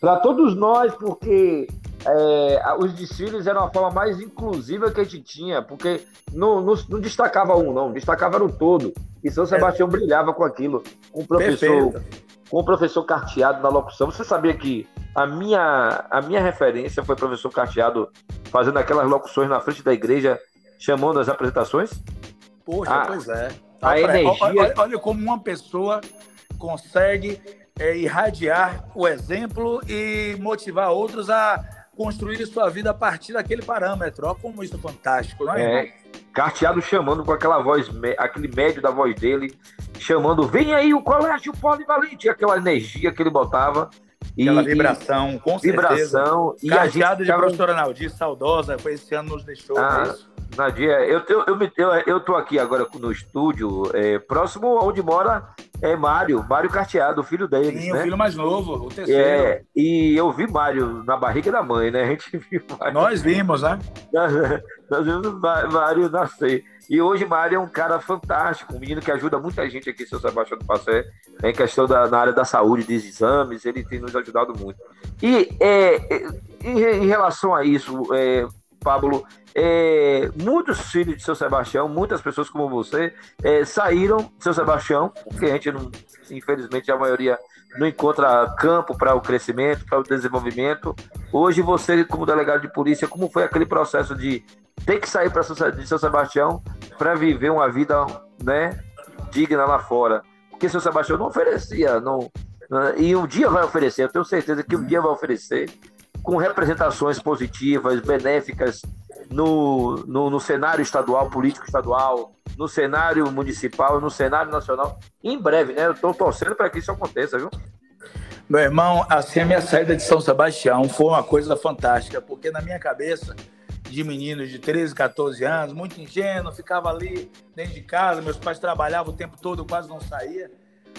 Para todos nós, porque é, os desfiles eram a forma mais inclusiva que a gente tinha, porque não, não, não destacava um, não, destacava no todo. E São Sebastião é. brilhava com aquilo, com o professor. Perfeito com o professor Carteado na locução. Você sabia que a minha, a minha referência foi o professor Carteado fazendo aquelas locuções na frente da igreja, chamando as apresentações? Poxa, a, pois é. A, a energia... olha, olha, como uma pessoa consegue é, irradiar o exemplo e motivar outros a construírem sua vida a partir daquele parâmetro. Olha como isso é fantástico, não é? é carteado chamando com aquela voz, aquele médio da voz dele, chamando, vem aí o colégio polivalente, aquela energia que ele botava. Aquela vibração, com vibração, certeza. Vibração. E a gente de professora Naldir, saudosa, foi esse ano nos deixou. Ah, é? Nadia, eu, eu, eu, eu, eu tô aqui agora no estúdio, é, próximo onde mora é Mário, Mário Carteado, o filho deles. Sim, né? o filho mais novo, o terceiro. É, e eu vi Mário na barriga da mãe, né? A gente viu Mário. Nós vimos, né? Nós vimos Mário nascer. E hoje Mário é um cara fantástico, um menino que ajuda muita gente aqui, seu Sebastião do Passé, em questão da na área da saúde, dos exames, ele tem nos ajudado muito. E é, é em, em relação a isso, é, Pablo, é, muitos filhos de seu Sebastião, muitas pessoas como você, é, saíram de seu Sebastião, porque a gente, não, infelizmente, a maioria não encontra campo para o crescimento, para o desenvolvimento. Hoje, você, como delegado de polícia, como foi aquele processo de ter que sair para de seu Sebastião para viver uma vida né, digna lá fora? Porque seu Sebastião não oferecia, não, e um dia vai oferecer, eu tenho certeza que um dia vai oferecer com representações positivas, benéficas no, no, no, cenário estadual, político estadual, no cenário municipal, no cenário nacional. Em breve, né? Eu estou torcendo para que isso aconteça, viu? Meu irmão, assim, a minha saída de São Sebastião foi uma coisa fantástica, porque na minha cabeça, de meninos de 13, 14 anos, muito ingênuo, ficava ali dentro de casa, meus pais trabalhavam o tempo todo, eu quase não saía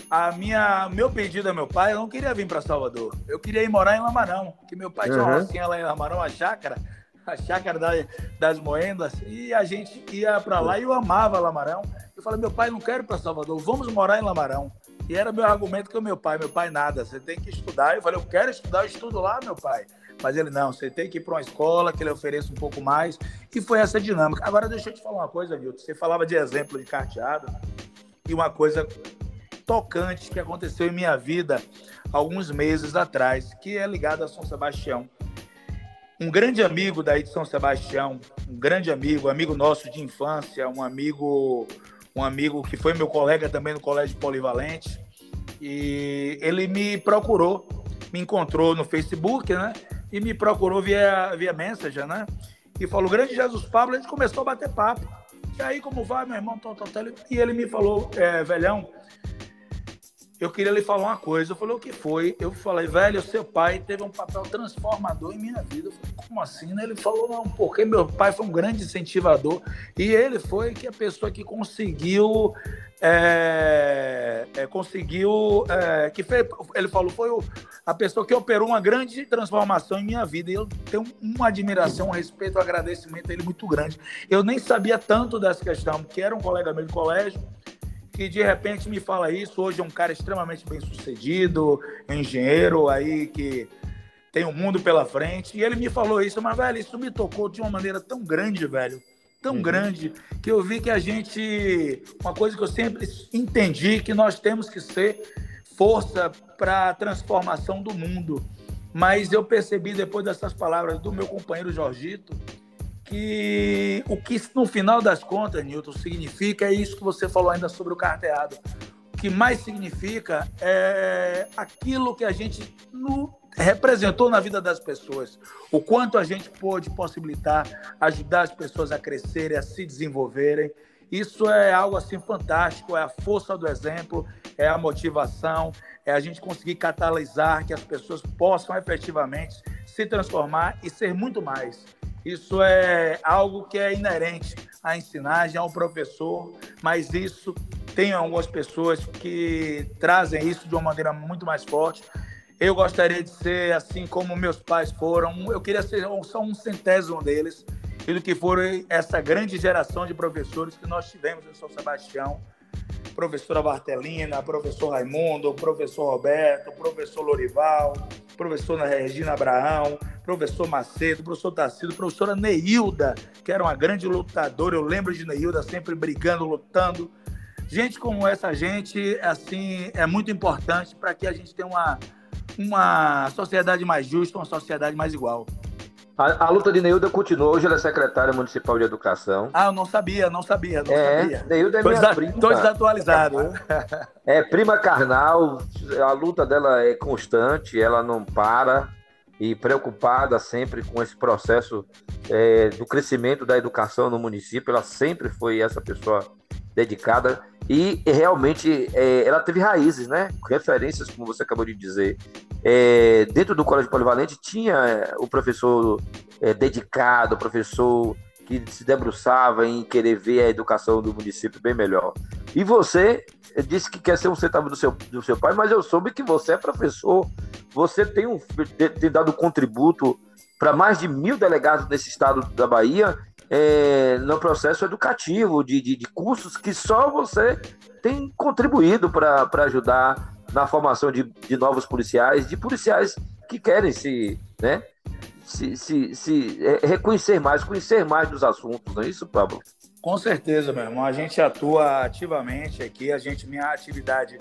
a minha, meu pedido a meu pai, eu não queria vir para Salvador. Eu queria ir morar em Lamarão, que meu pai uhum. tinha uma rocinha lá em Lamarão, a chácara, a chácara da, das moendas, e a gente ia para lá e eu amava Lamarão. Eu falei, meu pai, não quero ir para Salvador, vamos morar em Lamarão. E era meu argumento com o meu pai, meu pai nada, você tem que estudar. Eu falei, eu quero estudar, eu estudo lá, meu pai. Mas ele, não, você tem que ir para uma escola que ele ofereça um pouco mais. E foi essa dinâmica. Agora, deixa eu te falar uma coisa, Milton. Você falava de exemplo de carteado. E uma coisa tocante que aconteceu em minha vida alguns meses atrás, que é ligado a São Sebastião. Um grande amigo daí de São Sebastião, um grande amigo, amigo nosso de infância, um amigo, um amigo que foi meu colega também no Colégio Polivalente, e ele me procurou, me encontrou no Facebook, né? E me procurou via, via Messenger, né? E falou, grande Jesus Pablo, a gente começou a bater papo. E aí, como vai, meu irmão? E ele me falou, é, velhão, eu queria lhe falar uma coisa. Eu falei, o que foi? Eu falei, velho, seu pai teve um papel transformador em minha vida. Eu falei, como assim? Ele falou, não, porque meu pai foi um grande incentivador e ele foi que a pessoa que conseguiu, é, é, conseguiu, é, que fez, ele falou, foi o, a pessoa que operou uma grande transformação em minha vida. E eu tenho uma admiração, um respeito, um agradecimento a ele muito grande. Eu nem sabia tanto dessa questão, porque era um colega meu de colégio, que de repente me fala isso. Hoje é um cara extremamente bem sucedido, engenheiro aí que tem o um mundo pela frente. E ele me falou isso, mas, velho, isso me tocou de uma maneira tão grande, velho. Tão uhum. grande, que eu vi que a gente. Uma coisa que eu sempre entendi, que nós temos que ser força para a transformação do mundo. Mas eu percebi depois dessas palavras do meu companheiro Jorgito, que o que no final das contas, Newton, significa é isso que você falou ainda sobre o carteado. O que mais significa é aquilo que a gente no, representou na vida das pessoas. O quanto a gente pôde possibilitar, ajudar as pessoas a crescerem, a se desenvolverem. Isso é algo assim fantástico, é a força do exemplo, é a motivação, é a gente conseguir catalisar que as pessoas possam efetivamente se transformar e ser muito mais. Isso é algo que é inerente à ensinagem, ao professor, mas isso tem algumas pessoas que trazem isso de uma maneira muito mais forte. Eu gostaria de ser assim como meus pais foram. Eu queria ser só um centésimo deles e do que foram essa grande geração de professores que nós tivemos em São Sebastião. Professora Bartelina, professor Raimundo, professor Roberto, professor Lorival, professora Regina Abraão, professor Macedo, professor Tarcísio, professora Neilda, que era uma grande lutadora. Eu lembro de Neilda sempre brigando, lutando. Gente como essa gente, assim, é muito importante para que a gente tenha uma, uma sociedade mais justa, uma sociedade mais igual. A, a, luta de Neilda continua. Hoje ela é secretária municipal de educação. Ah, eu não sabia, não sabia, não é, sabia. Neilda é minha prima. Estou desatualizado. É prima carnal, a luta dela é constante, ela não para. e preocupada sempre com esse processo é, do crescimento da educação no município. Ela sempre foi essa pessoa dedicada e realmente é, ela teve raízes, né? Referências, como você acabou de dizer. É, dentro do Colégio Polivalente tinha é, o professor é, dedicado, o professor que se debruçava em querer ver a educação do município bem melhor. E você disse que quer ser um centavo do seu, do seu pai, mas eu soube que você é professor, você tem, um, tem dado contributo para mais de mil delegados nesse estado da Bahia é, no processo educativo, de, de, de, cursos que só você tem contribuído para ajudar na formação de, de novos policiais, de policiais que querem se, né, se, se, se é, reconhecer mais, conhecer mais dos assuntos, não é isso, Pablo? Com certeza, meu irmão. A gente atua ativamente aqui. A gente, minha atividade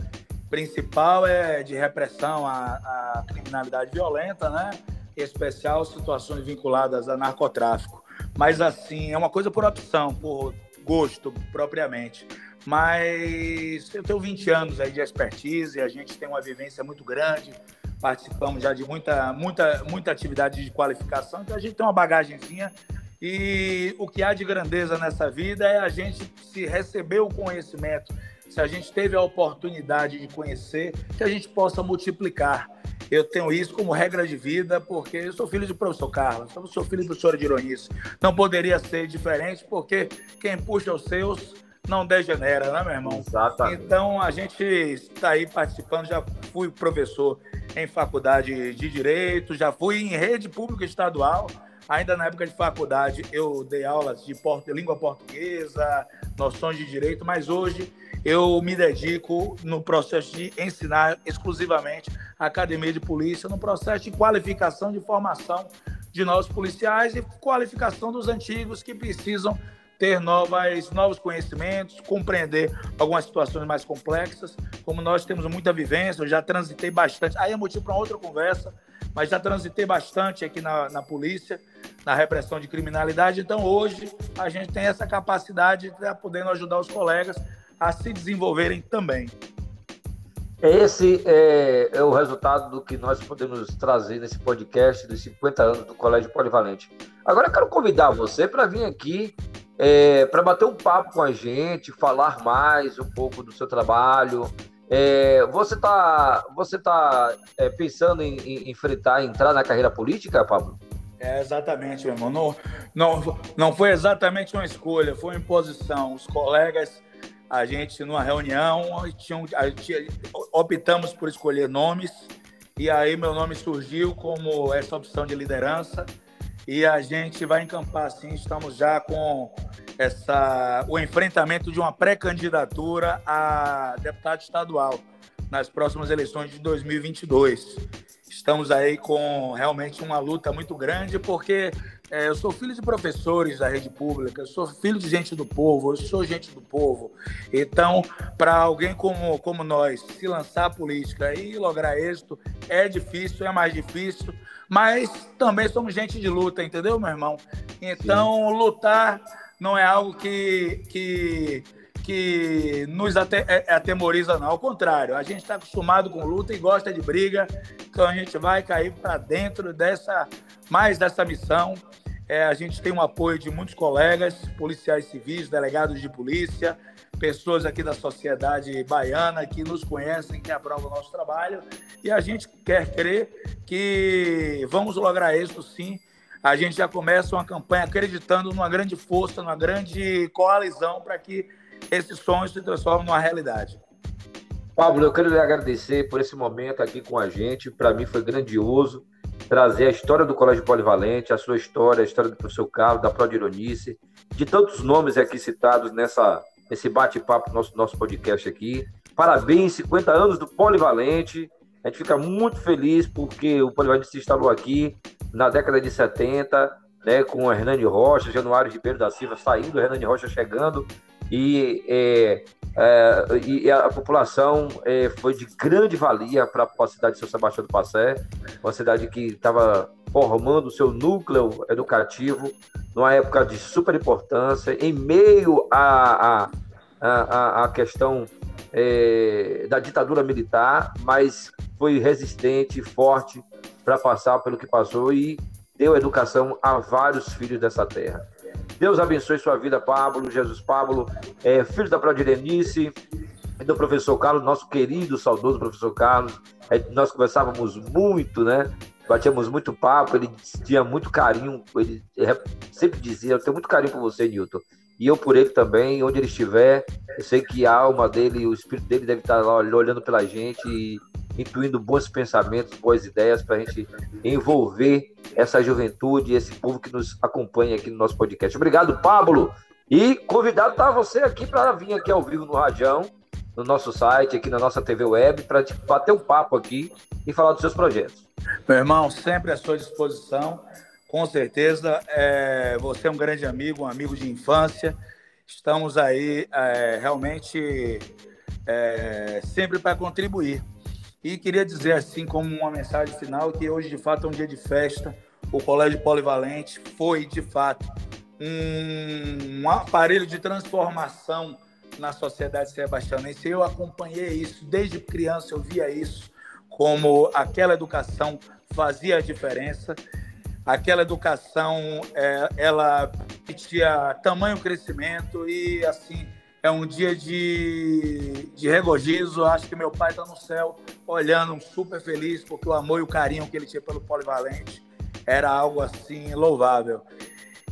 principal é de repressão à, à criminalidade violenta, né? Em especial situações vinculadas a narcotráfico. Mas assim, é uma coisa por opção, por gosto propriamente. Mas eu tenho 20 anos aí de expertise, a gente tem uma vivência muito grande, participamos já de muita, muita, muita atividade de qualificação, então a gente tem uma bagagenzinha e o que há de grandeza nessa vida é a gente se receber o conhecimento, se a gente teve a oportunidade de conhecer, que a gente possa multiplicar. Eu tenho isso como regra de vida, porque eu sou filho de professor Carlos, eu sou filho do professor de Ironice. Não poderia ser diferente, porque quem puxa os seus não degenera, né, meu irmão? Exatamente. Então, a gente está aí participando, já fui professor em faculdade de Direito, já fui em rede pública estadual, Ainda na época de faculdade, eu dei aulas de língua portuguesa, noções de direito, mas hoje eu me dedico no processo de ensinar exclusivamente a academia de polícia, no processo de qualificação, de formação de novos policiais e qualificação dos antigos que precisam ter novas, novos conhecimentos, compreender algumas situações mais complexas. Como nós temos muita vivência, eu já transitei bastante. Aí é motivo para outra conversa, mas já transitei bastante aqui na, na polícia na repressão de criminalidade. Então, hoje, a gente tem essa capacidade de estar podendo ajudar os colegas a se desenvolverem também. Esse é, é, o resultado do que nós podemos trazer nesse podcast dos 50 anos do Colégio Polivalente. Agora eu quero convidar você para vir aqui é, para bater um papo com a gente, falar mais um pouco do seu trabalho. É, você está você tá, é, pensando em, em enfrentar, entrar na carreira política, Pablo? É, exatamente, meu irmão. Não, não, não foi exatamente uma escolha, foi uma imposição. Os colegas, a gente, numa reunião, tinham, a gente, optamos por escolher nomes, e aí meu nome surgiu como essa opção de liderança, e a gente vai encampar, assim, estamos já com essa, o enfrentamento de uma pré-candidatura a deputado estadual nas próximas eleições de 2022 estamos aí com realmente uma luta muito grande, porque é, eu sou filho de professores da rede pública, eu sou filho de gente do povo, eu sou gente do povo. Então, para alguém como, como nós se lançar a política e lograr êxito, é difícil, é mais difícil, mas também somos gente de luta, entendeu, meu irmão? Então, Sim. lutar não é algo que, que que nos é, atemoriza, não. Ao contrário, a gente está acostumado com luta e gosta de briga, então a gente vai cair para dentro dessa mais dessa missão. É, a gente tem um apoio de muitos colegas, policiais civis, delegados de polícia, pessoas aqui da sociedade baiana que nos conhecem, que aprovam o nosso trabalho, e a gente quer crer que vamos lograr isso sim. A gente já começa uma campanha acreditando numa grande força, numa grande coalizão para que esses sonhos se transformam numa realidade. Pablo, eu quero lhe agradecer por esse momento aqui com a gente. Para mim foi grandioso trazer a história do Colégio Polivalente, a sua história, a história do professor Carlos, da Prodironice, de tantos nomes aqui citados nessa, nesse bate-papo nosso, nosso podcast aqui. Parabéns, 50 anos do Polivalente. A gente fica muito feliz porque o Polivalente se instalou aqui na década de 70, né, com o Hernani Rocha, Januário Ribeiro da Silva saindo, o Hernani Rocha chegando, e, é, é, e a população é, foi de grande valia para a cidade de São Sebastião do Passé, uma cidade que estava formando o seu núcleo educativo numa época de super importância, em meio à a, a, a, questão é, da ditadura militar, mas foi resistente, forte para passar pelo que passou e deu educação a vários filhos dessa terra. Deus abençoe sua vida, Pablo, Jesus Pablo, é, filho da Prodirenice, do professor Carlos, nosso querido, saudoso professor Carlos. É, nós conversávamos muito, né? Batíamos muito papo, ele tinha muito carinho, ele sempre dizia, eu tenho muito carinho por você, Newton. E eu por ele também, onde ele estiver, eu sei que a alma dele, o espírito dele deve estar lá olhando pela gente e intuindo bons pensamentos, boas ideias para a gente envolver essa juventude, esse povo que nos acompanha aqui no nosso podcast. Obrigado, Pablo. E convidado está você aqui para vir aqui ao vivo no Radião, no nosso site, aqui na nossa TV Web, para bater um papo aqui e falar dos seus projetos. Meu irmão, sempre à sua disposição. Com certeza, é, você é um grande amigo, um amigo de infância. Estamos aí é, realmente é, sempre para contribuir. E queria dizer, assim, como uma mensagem final, que hoje, de fato, é um dia de festa. O Colégio Polivalente foi, de fato, um, aparelho de transformação na sociedade sebastianense. Eu acompanhei isso desde criança, eu via isso como aquela educação fazia a diferença. Aquela educação, é, ela tinha tamanho crescimento e, assim, é um dia de, de regozijo. Acho que meu pai está no céu olhando super feliz, porque o amor e o carinho que ele tinha pelo Polivalente era algo assim louvável.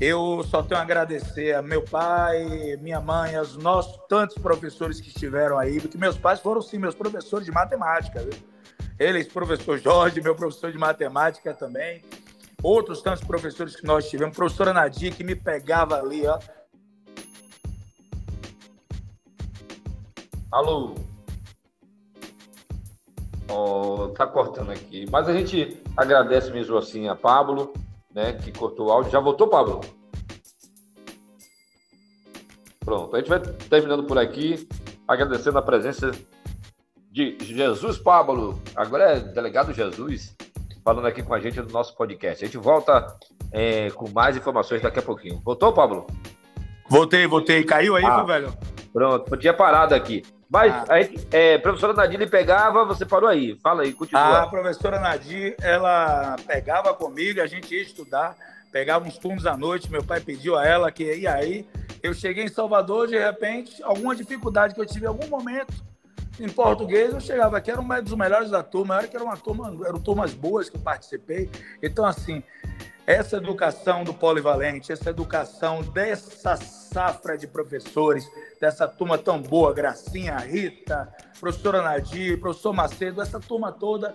Eu só tenho a agradecer a meu pai, minha mãe, aos nossos tantos professores que estiveram aí, porque meus pais foram sim meus professores de matemática, viu? Eles, professor Jorge, meu professor de matemática também. Outros tantos professores que nós tivemos, professora Nadir, que me pegava ali, ó, Alô? Oh, tá cortando aqui. Mas a gente agradece mesmo assim a Pablo, né, que cortou o áudio. Já voltou, Pablo? Pronto, a gente vai terminando por aqui, agradecendo a presença de Jesus Pablo, agora é delegado Jesus, falando aqui com a gente no nosso podcast. A gente volta é, com mais informações daqui a pouquinho. Voltou, Pablo? Voltei, voltei. Caiu aí, ah, velho? Pronto, tinha parado aqui. Mas ah. a é, professora Nadir ele pegava, você parou aí. Fala aí, continua. A professora Nadir, ela pegava comigo, a gente ia estudar, pegava uns turnos à noite, meu pai pediu a ela que ia aí. Eu cheguei em Salvador, de repente, alguma dificuldade que eu tive em algum momento em português, eu chegava aqui, era um dos melhores da turma, era que era uma turma, eram turmas boas que eu participei. Então, assim, essa educação do polivalente, essa educação dessa safra de professores, dessa turma tão boa, Gracinha, Rita, professora Nadir, professor Macedo, essa turma toda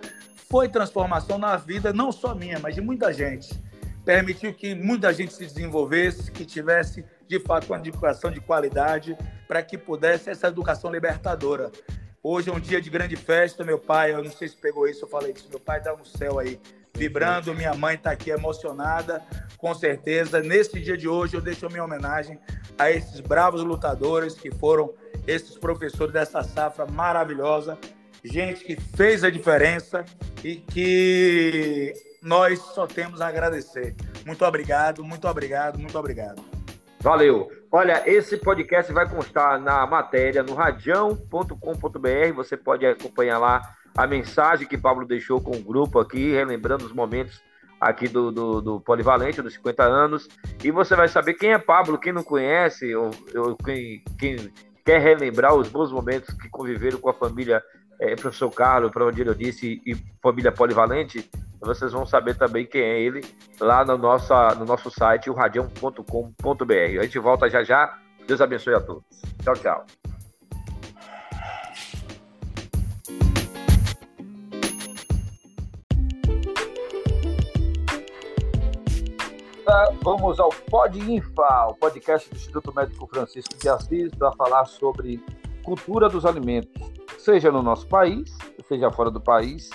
foi transformação na vida, não só minha, mas de muita gente. Permitiu que muita gente se desenvolvesse, que tivesse, de fato, uma educação de qualidade, para que pudesse essa educação libertadora. Hoje é um dia de grande festa, meu pai, eu não sei se pegou isso, eu falei isso, meu pai está no céu aí, vibrando. Minha mãe está aqui emocionada, com certeza. Nesse dia de hoje, eu deixo a minha homenagem a esses bravos lutadores que foram esses professores dessa safra maravilhosa, gente que fez a diferença e que nós só temos a agradecer. Muito obrigado, muito obrigado, muito obrigado. Valeu. Olha, esse podcast vai constar na matéria no radião.com.br. Você pode acompanhar lá a mensagem que Pablo deixou com o grupo aqui, relembrando os momentos aqui do, do, do, Polivalente, dos 50 anos. E você vai saber quem é Pablo, quem não conhece, ou, ou quem, quem, quer relembrar os bons momentos que conviveram com a família é, Professor Carlos, para onde eu disse, e família Polivalente. Vocês vão saber também quem é ele lá no, nossa, no nosso site, o radião.com.br. A gente volta já já. Deus abençoe a todos. Tchau, tchau. Vamos ao Pod Infa, o podcast do Instituto Médico Francisco de Assis, para falar sobre cultura dos alimentos, seja no nosso país, seja fora do país.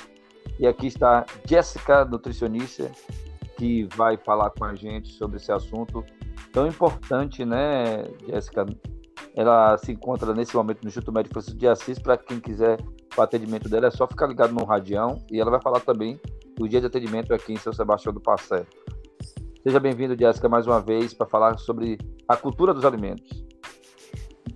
E aqui está Jéssica, nutricionista, que vai falar com a gente sobre esse assunto tão importante, né, Jéssica? Ela se encontra nesse momento no Instituto Médico Francisco de Assis. Para quem quiser o atendimento dela, é só ficar ligado no Radião. E ela vai falar também do dia de atendimento aqui em São Sebastião do Passé. Seja bem-vindo, Jéssica, mais uma vez para falar sobre a cultura dos alimentos.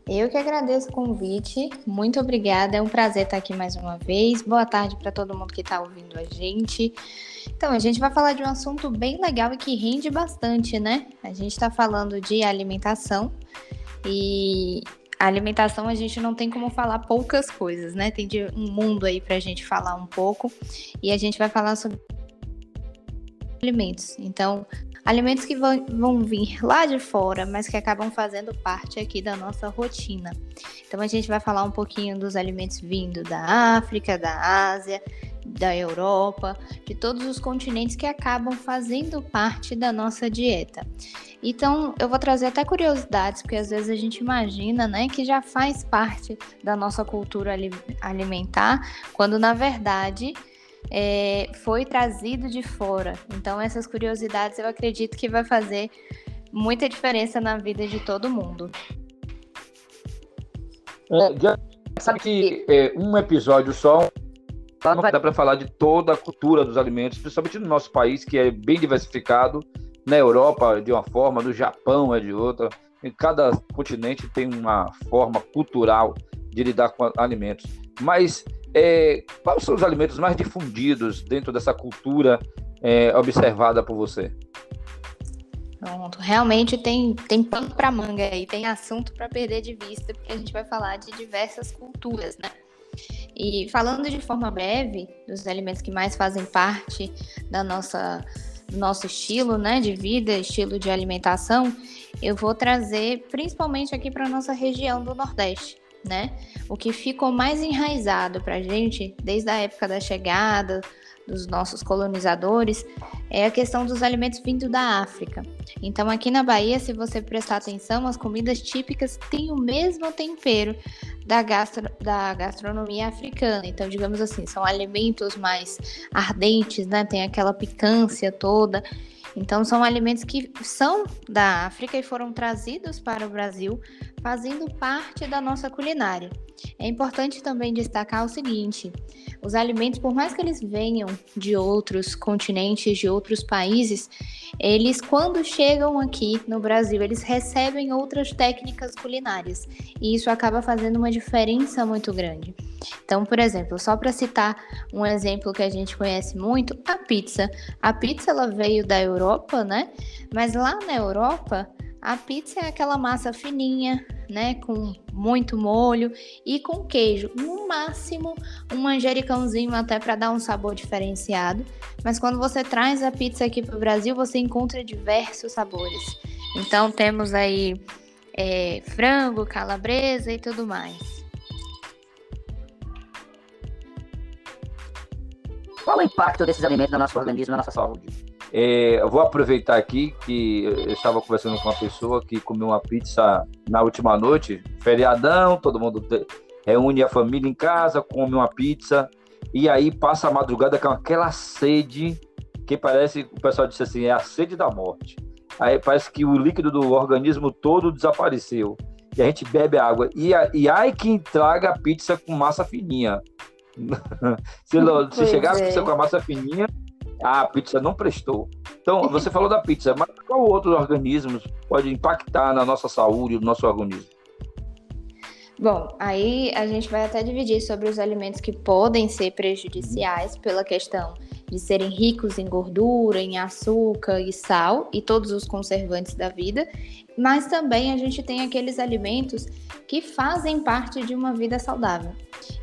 Eu que agradeço o convite. Muito obrigada. É um prazer estar aqui mais uma vez. Boa tarde para todo mundo que está ouvindo a gente. Então, a gente vai falar de um assunto bem legal e que rende bastante, né? A gente está falando de alimentação e alimentação a gente não tem como falar poucas coisas, né? Tem um mundo aí para a gente falar um pouco e a gente vai falar sobre alimentos. Então, alimentos que vão, vão vir lá de fora, mas que acabam fazendo parte aqui da nossa rotina. Então, a gente vai falar um pouquinho dos alimentos vindo da África, da Ásia, da Europa, de todos os continentes que acabam fazendo parte da nossa dieta. Então, eu vou trazer até curiosidades, porque às vezes a gente imagina, né, que já faz parte da nossa cultura alimentar, quando na verdade é, foi trazido de fora. Então, essas curiosidades eu acredito que vai fazer muita diferença na vida de todo mundo. É, sabe que é, um episódio só não dar para falar de toda a cultura dos alimentos, principalmente no nosso país, que é bem diversificado. Na Europa, de uma forma, no Japão é de outra. Em cada continente tem uma forma cultural de lidar com alimentos. Mas é, quais são os alimentos mais difundidos dentro dessa cultura é, observada por você? Pronto, realmente tem, tem pano para manga aí, tem assunto para perder de vista, porque a gente vai falar de diversas culturas, né? E falando de forma breve dos alimentos que mais fazem parte da nossa do nosso estilo, né, de vida, estilo de alimentação, eu vou trazer principalmente aqui para nossa região do Nordeste né? O que ficou mais enraizado para a gente desde a época da chegada dos nossos colonizadores é a questão dos alimentos vindo da África. Então, aqui na Bahia, se você prestar atenção, as comidas típicas têm o mesmo tempero da, gastro, da gastronomia africana. Então, digamos assim, são alimentos mais ardentes, né? Tem aquela picância toda. Então, são alimentos que são da África e foram trazidos para o Brasil, fazendo parte da nossa culinária. É importante também destacar o seguinte: os alimentos, por mais que eles venham de outros continentes, de outros países, eles, quando chegam aqui no Brasil, eles recebem outras técnicas culinárias e isso acaba fazendo uma diferença muito grande. Então, por exemplo, só para citar um exemplo que a gente conhece muito, a pizza. A pizza ela veio da Europa, né? Mas lá na Europa, a pizza é aquela massa fininha, né, com muito molho e com queijo. No máximo, um manjericãozinho até para dar um sabor diferenciado. Mas quando você traz a pizza aqui para o Brasil, você encontra diversos sabores. Então temos aí é, frango, calabresa e tudo mais. Qual o impacto desses alimentos no nosso organismo, na nossa saúde? É, eu vou aproveitar aqui que eu estava conversando com uma pessoa que comeu uma pizza na última noite, feriadão, todo mundo reúne a família em casa, come uma pizza e aí passa a madrugada com aquela sede que parece, o pessoal disse assim, é a sede da morte. Aí parece que o líquido do organismo todo desapareceu. E a gente bebe água. E, e ai quem traga a pizza com massa fininha. se, se chegar a pizza é. com a massa fininha, a pizza não prestou. Então, você falou da pizza, mas qual outros organismos pode impactar na nossa saúde, no nosso organismo? Bom, aí a gente vai até dividir sobre os alimentos que podem ser prejudiciais pela questão de serem ricos em gordura, em açúcar e sal e todos os conservantes da vida, mas também a gente tem aqueles alimentos que fazem parte de uma vida saudável.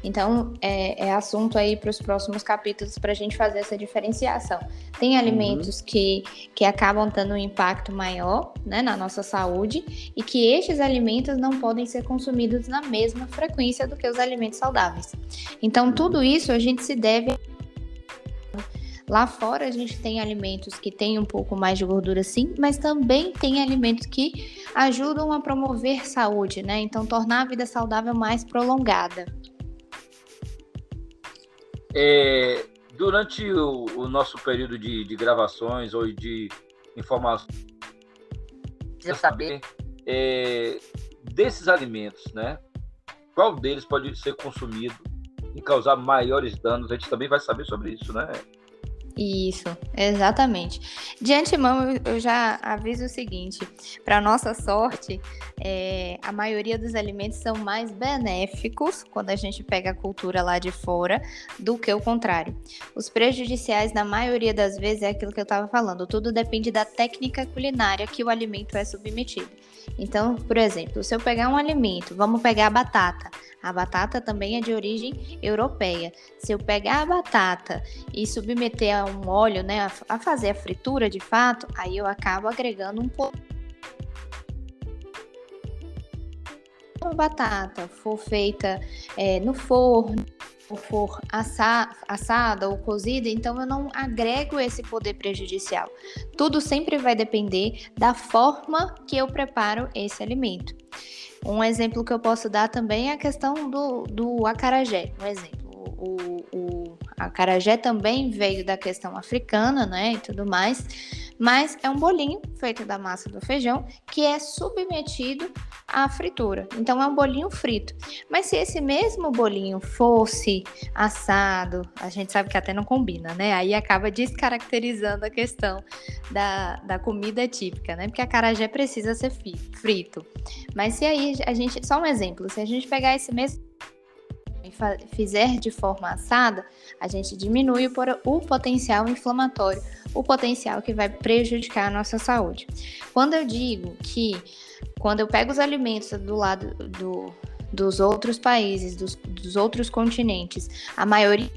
Então, é, é assunto aí para os próximos capítulos para a gente fazer essa diferenciação. Tem uhum. alimentos uhum. que, que acabam tendo um impacto maior né, na nossa saúde e que estes alimentos não podem ser consumidos na mesma frequência do que os alimentos saudáveis. Então, tudo isso a gente se deve Lá fora a gente tem alimentos que têm um pouco mais de gordura sim, mas também tem alimentos que ajudam a promover saúde, né? Então tornar a vida saudável mais prolongada. É, durante o, o, nosso período de, de, gravações ou de informações, precisa saber é, desses alimentos, né? Qual deles pode ser consumido e causar maiores danos? A gente também vai saber sobre isso, né? Isso, exatamente. De antemão, eu já aviso o seguinte: para nossa sorte, é, a maioria dos alimentos são mais benéficos quando a gente pega a cultura lá de fora do que o contrário. Os prejudiciais, na maioria das vezes, é aquilo que eu estava falando: tudo depende da técnica culinária que o alimento é submetido. Então, por exemplo, se eu pegar um alimento, vamos pegar a batata. A batata também é de origem europeia. Se eu pegar a batata e submeter a um óleo, né, a fazer a fritura de fato, aí eu acabo agregando um pouco. A batata for feita é, no forno, ou for assa, assada ou cozida, então eu não agrego esse poder prejudicial. Tudo sempre vai depender da forma que eu preparo esse alimento. Um exemplo que eu posso dar também é a questão do, do acarajé. Um exemplo, o, o acarajé também veio da questão africana, né, e tudo mais, mas é um bolinho feito da massa do feijão que é submetido à fritura. Então é um bolinho frito. Mas se esse mesmo bolinho fosse assado, a gente sabe que até não combina, né? Aí acaba descaracterizando a questão da, da comida típica, né? Porque a carajé precisa ser frito. Mas se aí a gente, só um exemplo, se a gente pegar esse mesmo fizer de forma assada, a gente diminui o potencial inflamatório, o potencial que vai prejudicar a nossa saúde. Quando eu digo que, quando eu pego os alimentos do lado do, dos outros países, dos, dos outros continentes, a maioria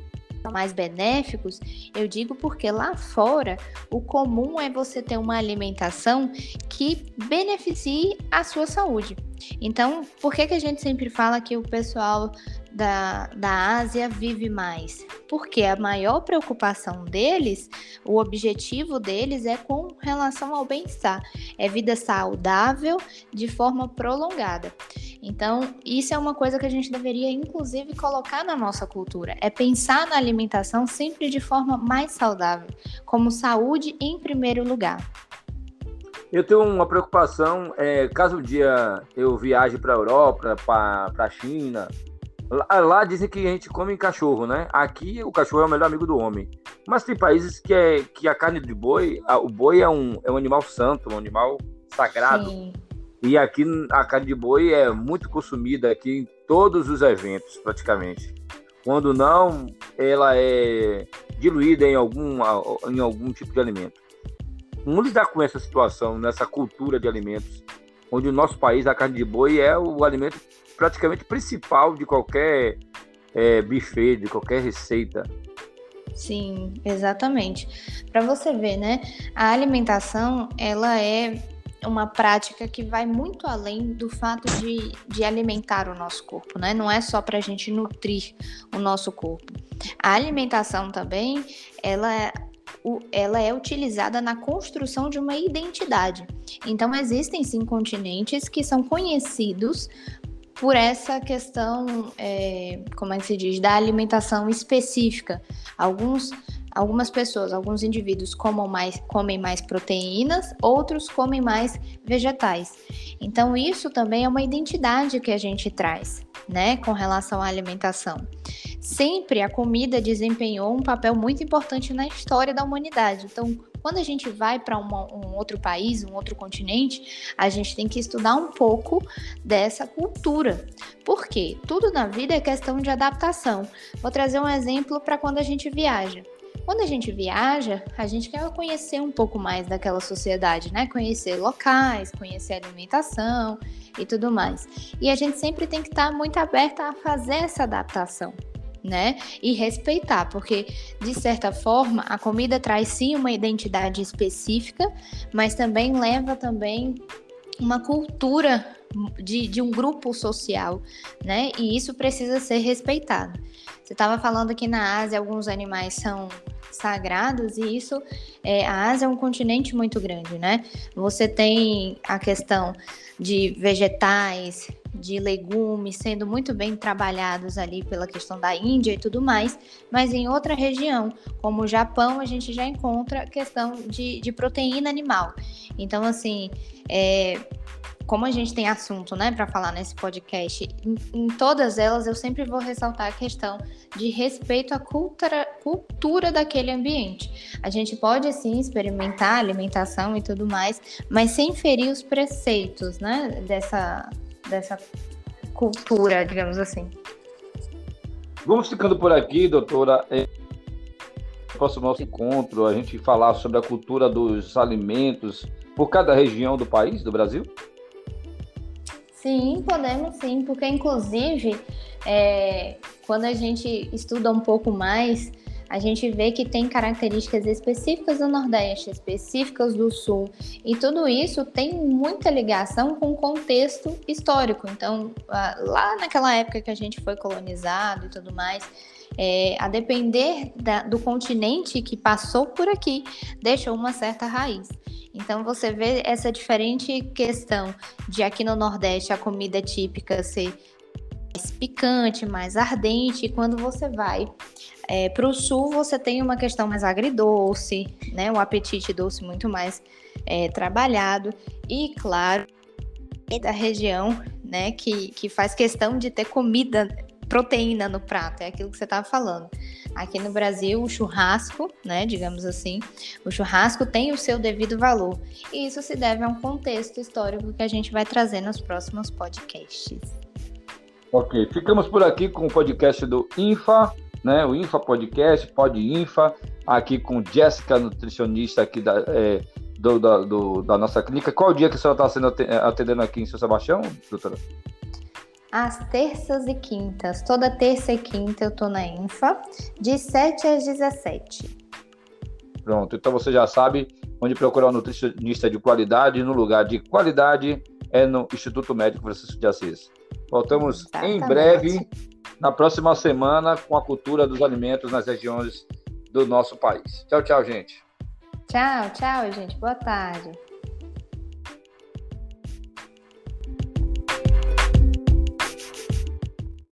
mais benéficos, eu digo porque lá fora o comum é você ter uma alimentação que beneficie a sua saúde. Então, por que, que a gente sempre fala que o pessoal da, da Ásia vive mais? Porque a maior preocupação deles, o objetivo deles é com relação ao bem-estar, é vida saudável de forma prolongada. Então, isso é uma coisa que a gente deveria, inclusive, colocar na nossa cultura. É pensar na alimentação sempre de forma mais saudável, como saúde em primeiro lugar. Eu tenho uma preocupação, é, caso um dia eu viaje para a Europa, para a China, lá, lá, dizem que a gente come cachorro, né? Aqui o cachorro é o melhor amigo do homem. Mas tem países que, é, que a carne de boi, a, o boi é um, é um animal santo, um animal sagrado. Sim. E aqui a carne de boi é muito consumida aqui em todos os eventos, praticamente. Quando não, ela é diluída em algum, em algum tipo de alimento. Como lidar com essa situação, nessa cultura de alimentos, onde no nosso país a carne de boi é o alimento praticamente principal de qualquer é, buffet, de qualquer receita. Sim, exatamente. Para você ver, né? A alimentação ela é uma prática que vai muito além do fato de, de alimentar o nosso corpo, né? Não é só para a gente nutrir o nosso corpo. A alimentação também, ela é ela é utilizada na construção de uma identidade. Então, existem sim continentes que são conhecidos por essa questão, é, como é que se diz, da alimentação específica. Alguns, algumas pessoas, alguns indivíduos mais, comem mais proteínas, outros comem mais vegetais. Então, isso também é uma identidade que a gente traz, né, com relação à alimentação. Sempre a comida desempenhou um papel muito importante na história da humanidade. Então, quando a gente vai para um outro país, um outro continente, a gente tem que estudar um pouco dessa cultura. Por quê? Tudo na vida é questão de adaptação. Vou trazer um exemplo para quando a gente viaja. Quando a gente viaja, a gente quer conhecer um pouco mais daquela sociedade, né? Conhecer locais, conhecer alimentação e tudo mais. E a gente sempre tem que estar muito aberta a fazer essa adaptação né? E respeitar, porque de certa forma a comida traz sim uma identidade específica, mas também leva também uma cultura de, de um grupo social, né? E isso precisa ser respeitado. Você estava falando que na Ásia alguns animais são sagrados e isso é, a Ásia é um continente muito grande, né? Você tem a questão de vegetais, de legumes sendo muito bem trabalhados ali pela questão da Índia e tudo mais, mas em outra região, como o Japão, a gente já encontra questão de, de proteína animal. Então, assim, é, como a gente tem assunto, né, para falar nesse podcast, em, em, todas elas eu sempre vou ressaltar a questão de respeito à cultura, cultura daquele ambiente. A gente pode sim experimentar alimentação e tudo mais, mas sem ferir os preceitos, né, dessa, dessa cultura, digamos assim. Vamos ficando por aqui, doutora. É, próximo nosso encontro, a gente falar sobre a cultura dos alimentos por cada região do país, do Brasil? Sim, podemos sim, porque inclusive é, quando a gente estuda um pouco mais, a gente vê que tem características específicas do Nordeste, específicas do Sul, e tudo isso tem muita ligação com o contexto histórico. Então, lá naquela época que a gente foi colonizado e tudo mais, é, a depender da, do continente que passou por aqui, deixou uma certa raiz. Então você vê essa diferente questão de aqui no Nordeste a comida típica ser mais picante, mais ardente, e quando você vai é, para o sul, você tem uma questão mais agridoce, né? O apetite doce muito mais é, trabalhado. E, claro, da região, né? Que, que faz questão de ter comida, proteína no prato. É aquilo que você estava falando. Aqui no Brasil, o churrasco, né? Digamos assim, o churrasco tem o seu devido valor. E isso se deve a um contexto histórico que a gente vai trazer nos próximos podcasts. Ok, ficamos por aqui com o podcast do INFA né? O Infa Podcast, Pod Infa, aqui com Jéssica, nutricionista aqui da, é, do, da, do, da nossa clínica. Qual o dia que a senhora está atendendo aqui em São Sebastião, doutora? Às terças e quintas. Toda terça e quinta eu tô na Infa, de 7 às 17. Pronto, então você já sabe onde procurar um nutricionista de qualidade, no lugar de qualidade é no Instituto Médico Francisco de Assis. Voltamos Exatamente. em breve na próxima semana com a cultura dos alimentos nas regiões do nosso país. Tchau, tchau, gente. Tchau, tchau, gente. Boa tarde.